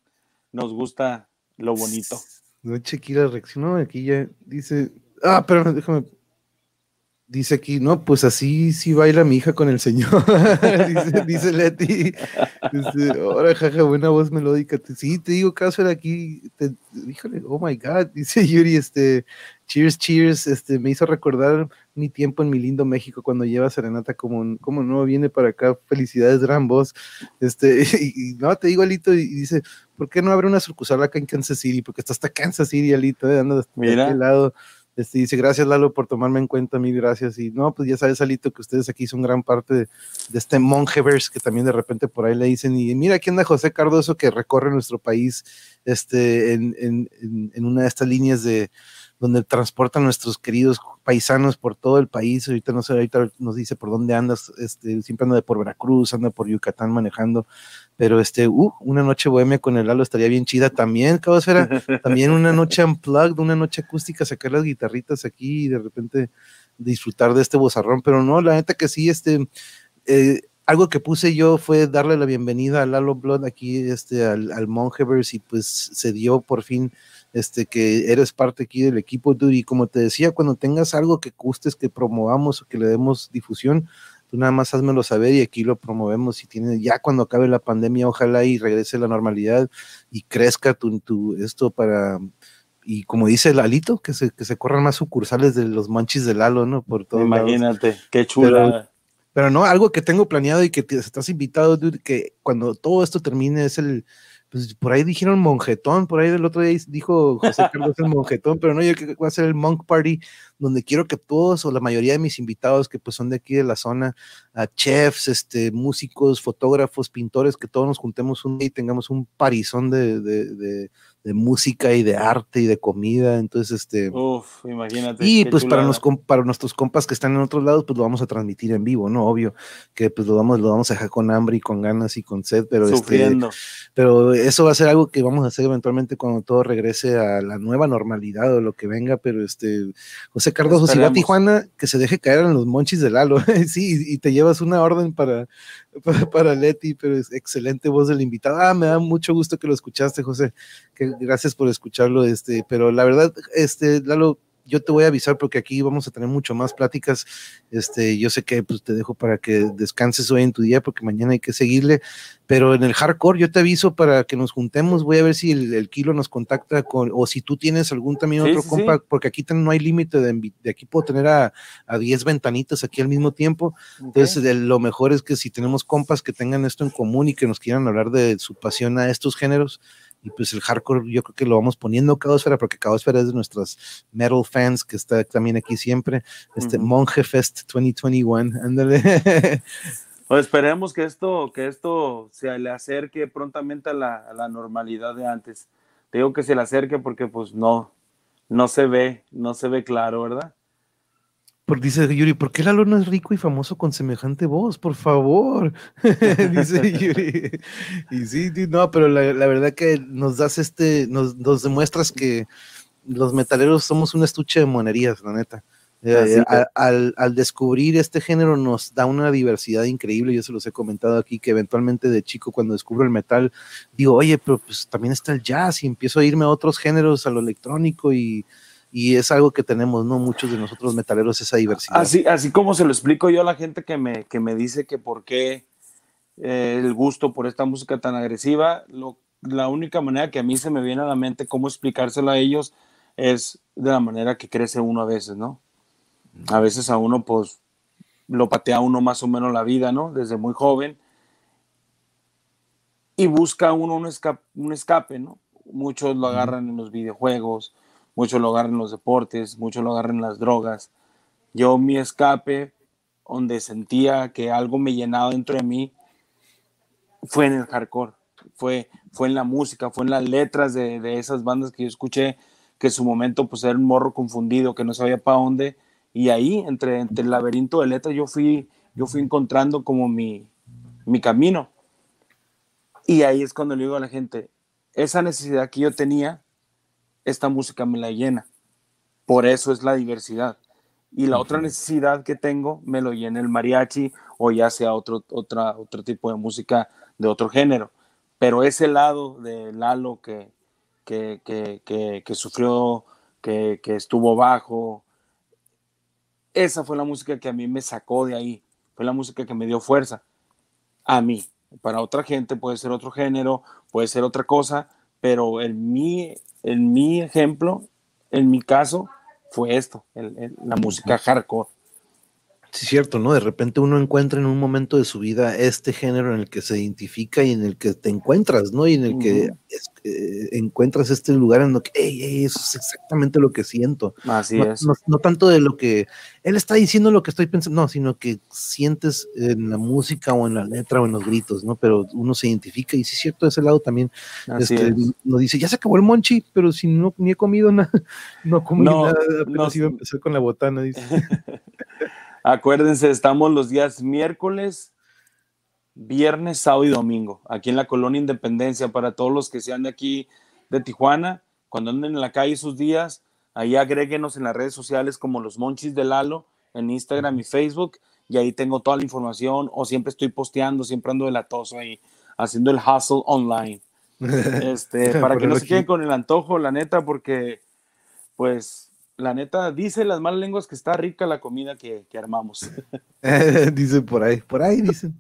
nos gusta lo bonito. No chequé la reacción, aquí ya dice, ah, pero déjame Dice aquí, no, pues así sí baila mi hija con el señor, dice, dice, Leti. Dice, ahora, jaja, buena voz melódica. Sí, te digo, caso era aquí, te, híjole, oh my God, dice Yuri, este, cheers, cheers, este, me hizo recordar mi tiempo en mi lindo México cuando lleva Serenata como, como no viene para acá, felicidades, gran voz. Este, y, no, te digo, Alito, y, dice, ¿por qué no abre una sucursal acá en Kansas City? Porque está hasta Kansas City, Alito, eh, anda de aquel lado. Este, dice, gracias Lalo por tomarme en cuenta, mil gracias. Y no, pues ya sabes, Alito, que ustedes aquí son gran parte de, este Mongeverse que también de repente por ahí le dicen. Y mira, aquí anda José Cardoso que recorre nuestro país este, en, en, en una de estas líneas de, donde transportan nuestros queridos paisanos por todo el país. Ahorita no sé, ahorita nos dice por dónde andas, este, siempre anda por Veracruz, anda por Yucatán manejando, pero este, uh, una noche bohemia con el Lalo estaría bien chida también, cabocera, también una noche unplugged, una noche acústica, sacar las guitarritas aquí y de repente disfrutar de este bozarrón, pero no, la neta que sí, este, eh, algo que puse yo fue darle la bienvenida a Lalo Blood aquí, este, al, al Mongeverse y pues se dio por fin este, que eres parte aquí del equipo, y como te decía, cuando tengas algo que gustes, que promovamos o que le demos difusión, tú nada más házmelo saber y aquí lo promovemos y tiene, ya cuando acabe la pandemia, ojalá y regrese la normalidad y crezca tu, tu esto para, y como dice Lalito, que se, que se corran más sucursales de los manchis de Lalo, ¿no? Por todo. Imagínate, qué chula. Pero, no, algo que tengo planeado y que te, estás invitado, dude, que cuando todo esto termine es el, pues por ahí dijeron monjetón, por ahí del otro día dijo José Carlos el monjetón, pero no, yo creo que va a ser el Monk Party, donde quiero que todos o la mayoría de mis invitados que pues son de aquí de la zona, a chefs, este, músicos, fotógrafos, pintores, que todos nos juntemos un día y tengamos un parizón de, de, de música y de arte y de comida. Entonces, este. Uf, imagínate. Y pues para, los, para nuestros compas que están en otros lados, pues lo vamos a transmitir en vivo, ¿no? Obvio, que pues lo vamos, lo vamos a dejar con hambre y con ganas y con sed, pero este, pero eso va a ser algo que vamos a hacer eventualmente cuando todo regrese a la nueva normalidad o lo que venga, pero este, José Cardoso, si va a Tijuana, que se deje caer en los monchis de Lalo, sí, y te llevas una orden para, para, Leti, pero es excelente voz del invitado. Ah, me da mucho gusto que lo escuchaste, José, que gracias por escucharlo, este, pero la verdad, este, Lalo, yo te voy a avisar porque aquí vamos a tener mucho más pláticas. Este, yo sé que pues, te dejo para que descanses hoy en tu día porque mañana hay que seguirle, pero en el hardcore yo te aviso para que nos juntemos. Voy a ver si el, kilo nos contacta con, o si tú tienes algún también otro compa, porque aquí no hay límite de, de, aquí puedo tener a, a 10 ventanitas aquí al mismo tiempo. Entonces, lo mejor es que si tenemos compas que tengan esto en común y que nos quieran hablar de su pasión a estos géneros, y pues el hardcore yo creo que lo vamos poniendo Caosfera porque Caosfera es de nuestros metal fans que está también aquí siempre. Este Monje Fest 2021 ándale. Pues esperemos que esto que esto se le acerque prontamente a la, a la normalidad de antes. Te digo que se le acerque porque pues no no se ve no se ve claro verdad porque dice Yuri, ¿por qué Lalo no es rico y famoso con semejante voz? Por favor, dice Yuri. Y sí, no, pero la, verdad que nos das este, nos, demuestras que los metaleros somos un estuche de monerías, la neta. Eh, al, al, descubrir este género nos da una diversidad increíble, yo se los he comentado aquí, que eventualmente de chico cuando descubro el metal, digo, oye, pero pues también está el jazz y empiezo a irme a otros géneros, a lo electrónico y, y es algo que tenemos, ¿no? Muchos de nosotros metaleros, esa diversidad. Así, así como se lo explico yo a la gente que me, que me dice que por qué eh, el gusto por esta música tan agresiva, lo, la única manera que a mí se me viene a la mente cómo explicárselo a ellos es de la manera que crece uno a veces, ¿no? A veces a uno, pues, lo patea uno más o menos la vida, ¿no? Desde muy joven. Y busca uno un escape, un escape ¿no? Muchos lo agarran en los videojuegos, muchos lo agarran los deportes, muchos lo agarran las drogas. Yo mi escape, donde sentía que algo me llenaba dentro de mí, fue en el hardcore, fue, fue en la música, fue en las letras de, de esas bandas que yo escuché, que en su momento pues era un morro confundido, que no sabía para dónde, y ahí, entre, entre el laberinto de letras, yo fui, yo fui encontrando como mi, mi camino. Y ahí es cuando le digo a la gente, esa necesidad que yo tenía, esta música me la llena. Por eso es la diversidad. Y la otra necesidad que tengo me lo llena el mariachi o ya sea otro, otra, otro tipo de música de otro género. Pero ese lado de Lalo que, que, que, que, sufrió, que, estuvo bajo, esa fue la música que a mí me sacó de ahí. Fue la música que me dio fuerza. A mí. Para otra gente puede ser otro género, puede ser otra cosa, pero en mi, en mi ejemplo, en mi caso, fue esto, la música hardcore. Sí, cierto, ¿no? De repente uno encuentra en un momento de su vida este género en el que se identifica y en el que te encuentras, ¿no? Y en el que eh, encuentras este lugar en lo que, hey, eso es exactamente lo que siento. Así no, es. No, tanto de lo que él está diciendo lo que estoy pensando, no, sino que sientes en la música o en la letra o en los gritos, ¿no? Pero uno se identifica y sí, es cierto, de ese lado también este, nos dice, ya se acabó el monchi, pero si no ni he comido nada, no comí nada, apenas iba a empezar con la botana, dice. Acuérdense, estamos los días miércoles, viernes, sábado y domingo, aquí en la Colonia Independencia, para todos los que sean de aquí de Tijuana, cuando anden en la calle esos días, ahí agréguenos en las redes sociales como los Monchis de Lalo, en Instagram y Facebook, y ahí tengo toda la información, o siempre estoy posteando, siempre ando de latoso ahí, haciendo el hustle online. Este, para que no se queden con el antojo, la neta, porque pues la neta, dice las malas lenguas que está rica la comida que, armamos. dicen por ahí, por ahí dicen.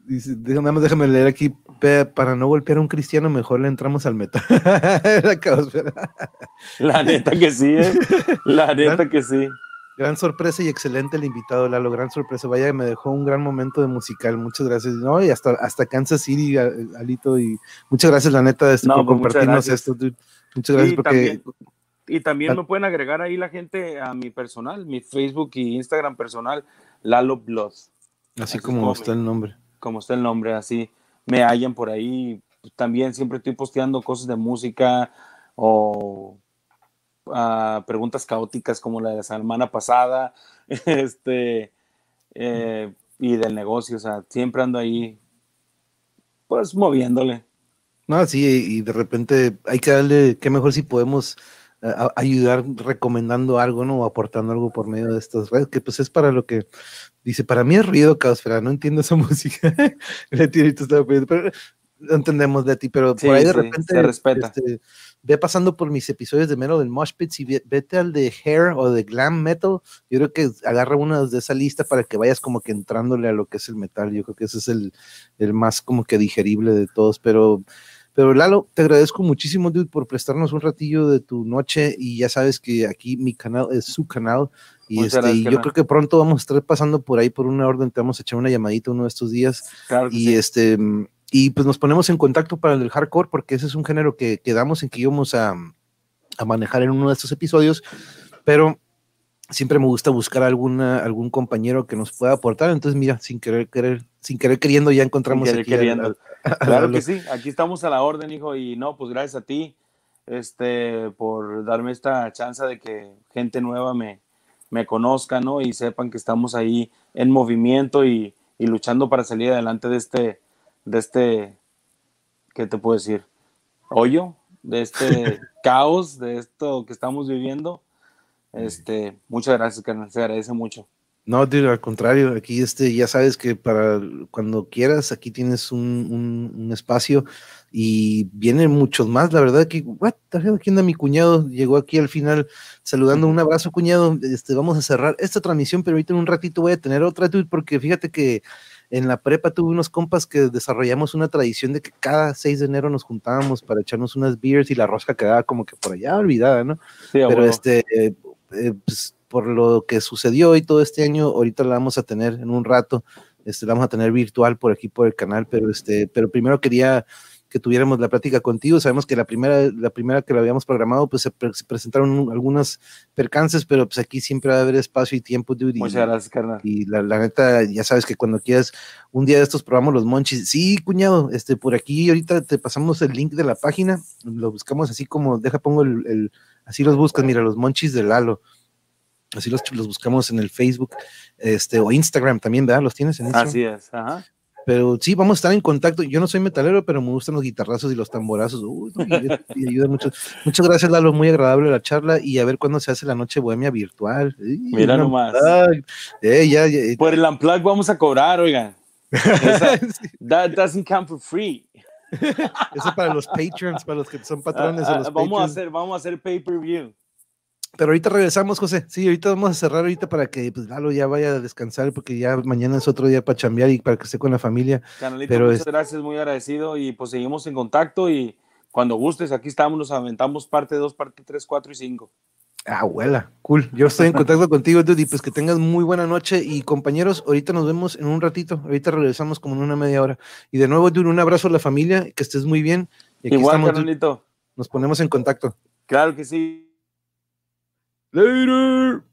Dice, nada más déjame leer aquí, para no golpear a un cristiano, mejor le entramos al meta. la, neta que sí, ¿eh? La neta que sí. Gran sorpresa y excelente el invitado, Lalo, gran sorpresa. Vaya, me dejó un gran momento de musical. Muchas gracias. No, y hasta, hasta Kansas City, Alito, y muchas gracias, la neta, este, por pues, compartirnos esto. Muchas gracias porque y también me pueden agregar ahí la gente a mi personal, mi Facebook y Instagram personal, Lalo Blood. Así, como, está el nombre. Como está el nombre, así me hallan por ahí. También siempre estoy posteando cosas de música, o ah, preguntas caóticas como la de la semana pasada, este, eh, y del negocio, o sea, siempre ando ahí, pues moviéndole. No, sí, y de repente hay que darle, qué mejor si podemos ayudar recomendando algo, ¿no? O aportando algo por medio de estas redes, que pues es para lo que dice, para mí es ruido, Caosfera, no entiendo esa música. pero entendemos de ti, pero por ahí de repente se respeta. Este, ve pasando por mis episodios de Metal del Mosh Pits y vete al de Hair o de Glam Metal. Yo creo que agarra una de esa lista para que vayas como que entrándole a lo que es el metal. Yo creo que ese es el, el más como que digerible de todos, pero pero Lalo, te agradezco muchísimo, dude, por prestarnos un ratillo de tu noche y ya sabes que aquí mi canal es su canal y, este, yo creo que pronto vamos a estar pasando por ahí por una orden, te vamos a echar una llamadita uno de estos días y este y pues nos ponemos en contacto para el hardcore porque ese es un género que quedamos en que íbamos a, a manejar en uno de estos episodios, pero siempre me gusta buscar alguna, algún compañero que nos pueda aportar. Entonces, mira, sin querer, querer, sin querer queriendo, ya encontramos aquí claro que sí, aquí estamos a la orden, hijo, y no, pues gracias a ti, este, por darme esta chance de que gente nueva me, me conozca, ¿no? Y sepan que estamos ahí en movimiento y, y luchando para salir adelante de este, de este, ¿qué te puedo decir? Hoyo, de este caos, de esto que estamos viviendo este, muchas gracias, carnal, se agradece mucho. No, al contrario, aquí este, ya sabes que para cuando quieras, aquí tienes un, un, espacio y vienen muchos más. La verdad que, what, aquí anda mi cuñado, llegó aquí al final saludando, un abrazo cuñado, este, vamos a cerrar esta transmisión, pero ahorita en un ratito voy a tener otra, porque fíjate que en la prepa tuve unos compas que desarrollamos una tradición de que cada 6 de enero nos juntábamos para echarnos unas beers y la rosca quedaba como que por allá olvidada, ¿no? Sí, pero este, eh, pues, por lo que sucedió y todo este año, ahorita la vamos a tener en un rato, este, la vamos a tener virtual por aquí por el canal, pero este, pero primero quería que tuviéramos la plática contigo. Sabemos que la primera, la primera que lo habíamos programado, pues se, presentaron algunas percances, pero pues aquí siempre va a haber espacio y tiempo. Dude, Muchas gracias, carnal. Y la, la, neta, ya sabes que cuando quieras, un día de estos probamos los monchis. Sí, cuñado, este, por aquí ahorita te pasamos el link de la página, lo buscamos así como, deja, pongo el Así los buscas, mira, los monchis de Lalo. Así los, los buscamos en el Facebook este, o Instagram también, ¿verdad? ¿Los tienes en Instagram? Así es, ajá. Pero sí, vamos a estar en contacto. Yo no soy metalero, pero me gustan los guitarrazos y los tamborazos. y, ayuda mucho. Muchas gracias, Lalo. Muy agradable la charla. Y a ver cuándo se hace la noche bohemia virtual. Mira nomás. Eh, ya, ya, Por el Unplug vamos a cobrar, oigan. that doesn't come for free. Eso para los patrons, para los que son patrones. Ah, ah, vamos, a hacer, vamos a hacer pay-per-view. Pero ahorita regresamos, José. Sí, ahorita vamos a cerrar ahorita para que pues, Lalo ya vaya a descansar porque ya mañana es otro día para chambear y para que esté con la familia. Pero muchas gracias, muy agradecido y pues seguimos en contacto y cuando gustes, aquí estamos, nos aventamos parte 2, parte 3, 4 y 5. Abuela, cool. Yo estoy en contacto contigo, Dudy. Pues que tengas muy buena noche. Y compañeros, ahorita nos vemos en un ratito. Ahorita regresamos como en una media hora. Y de nuevo, Dudy, un abrazo a la familia. Que estés muy bien. Y aquí Igual, estamos, Nos ponemos en contacto. Claro que sí. Later.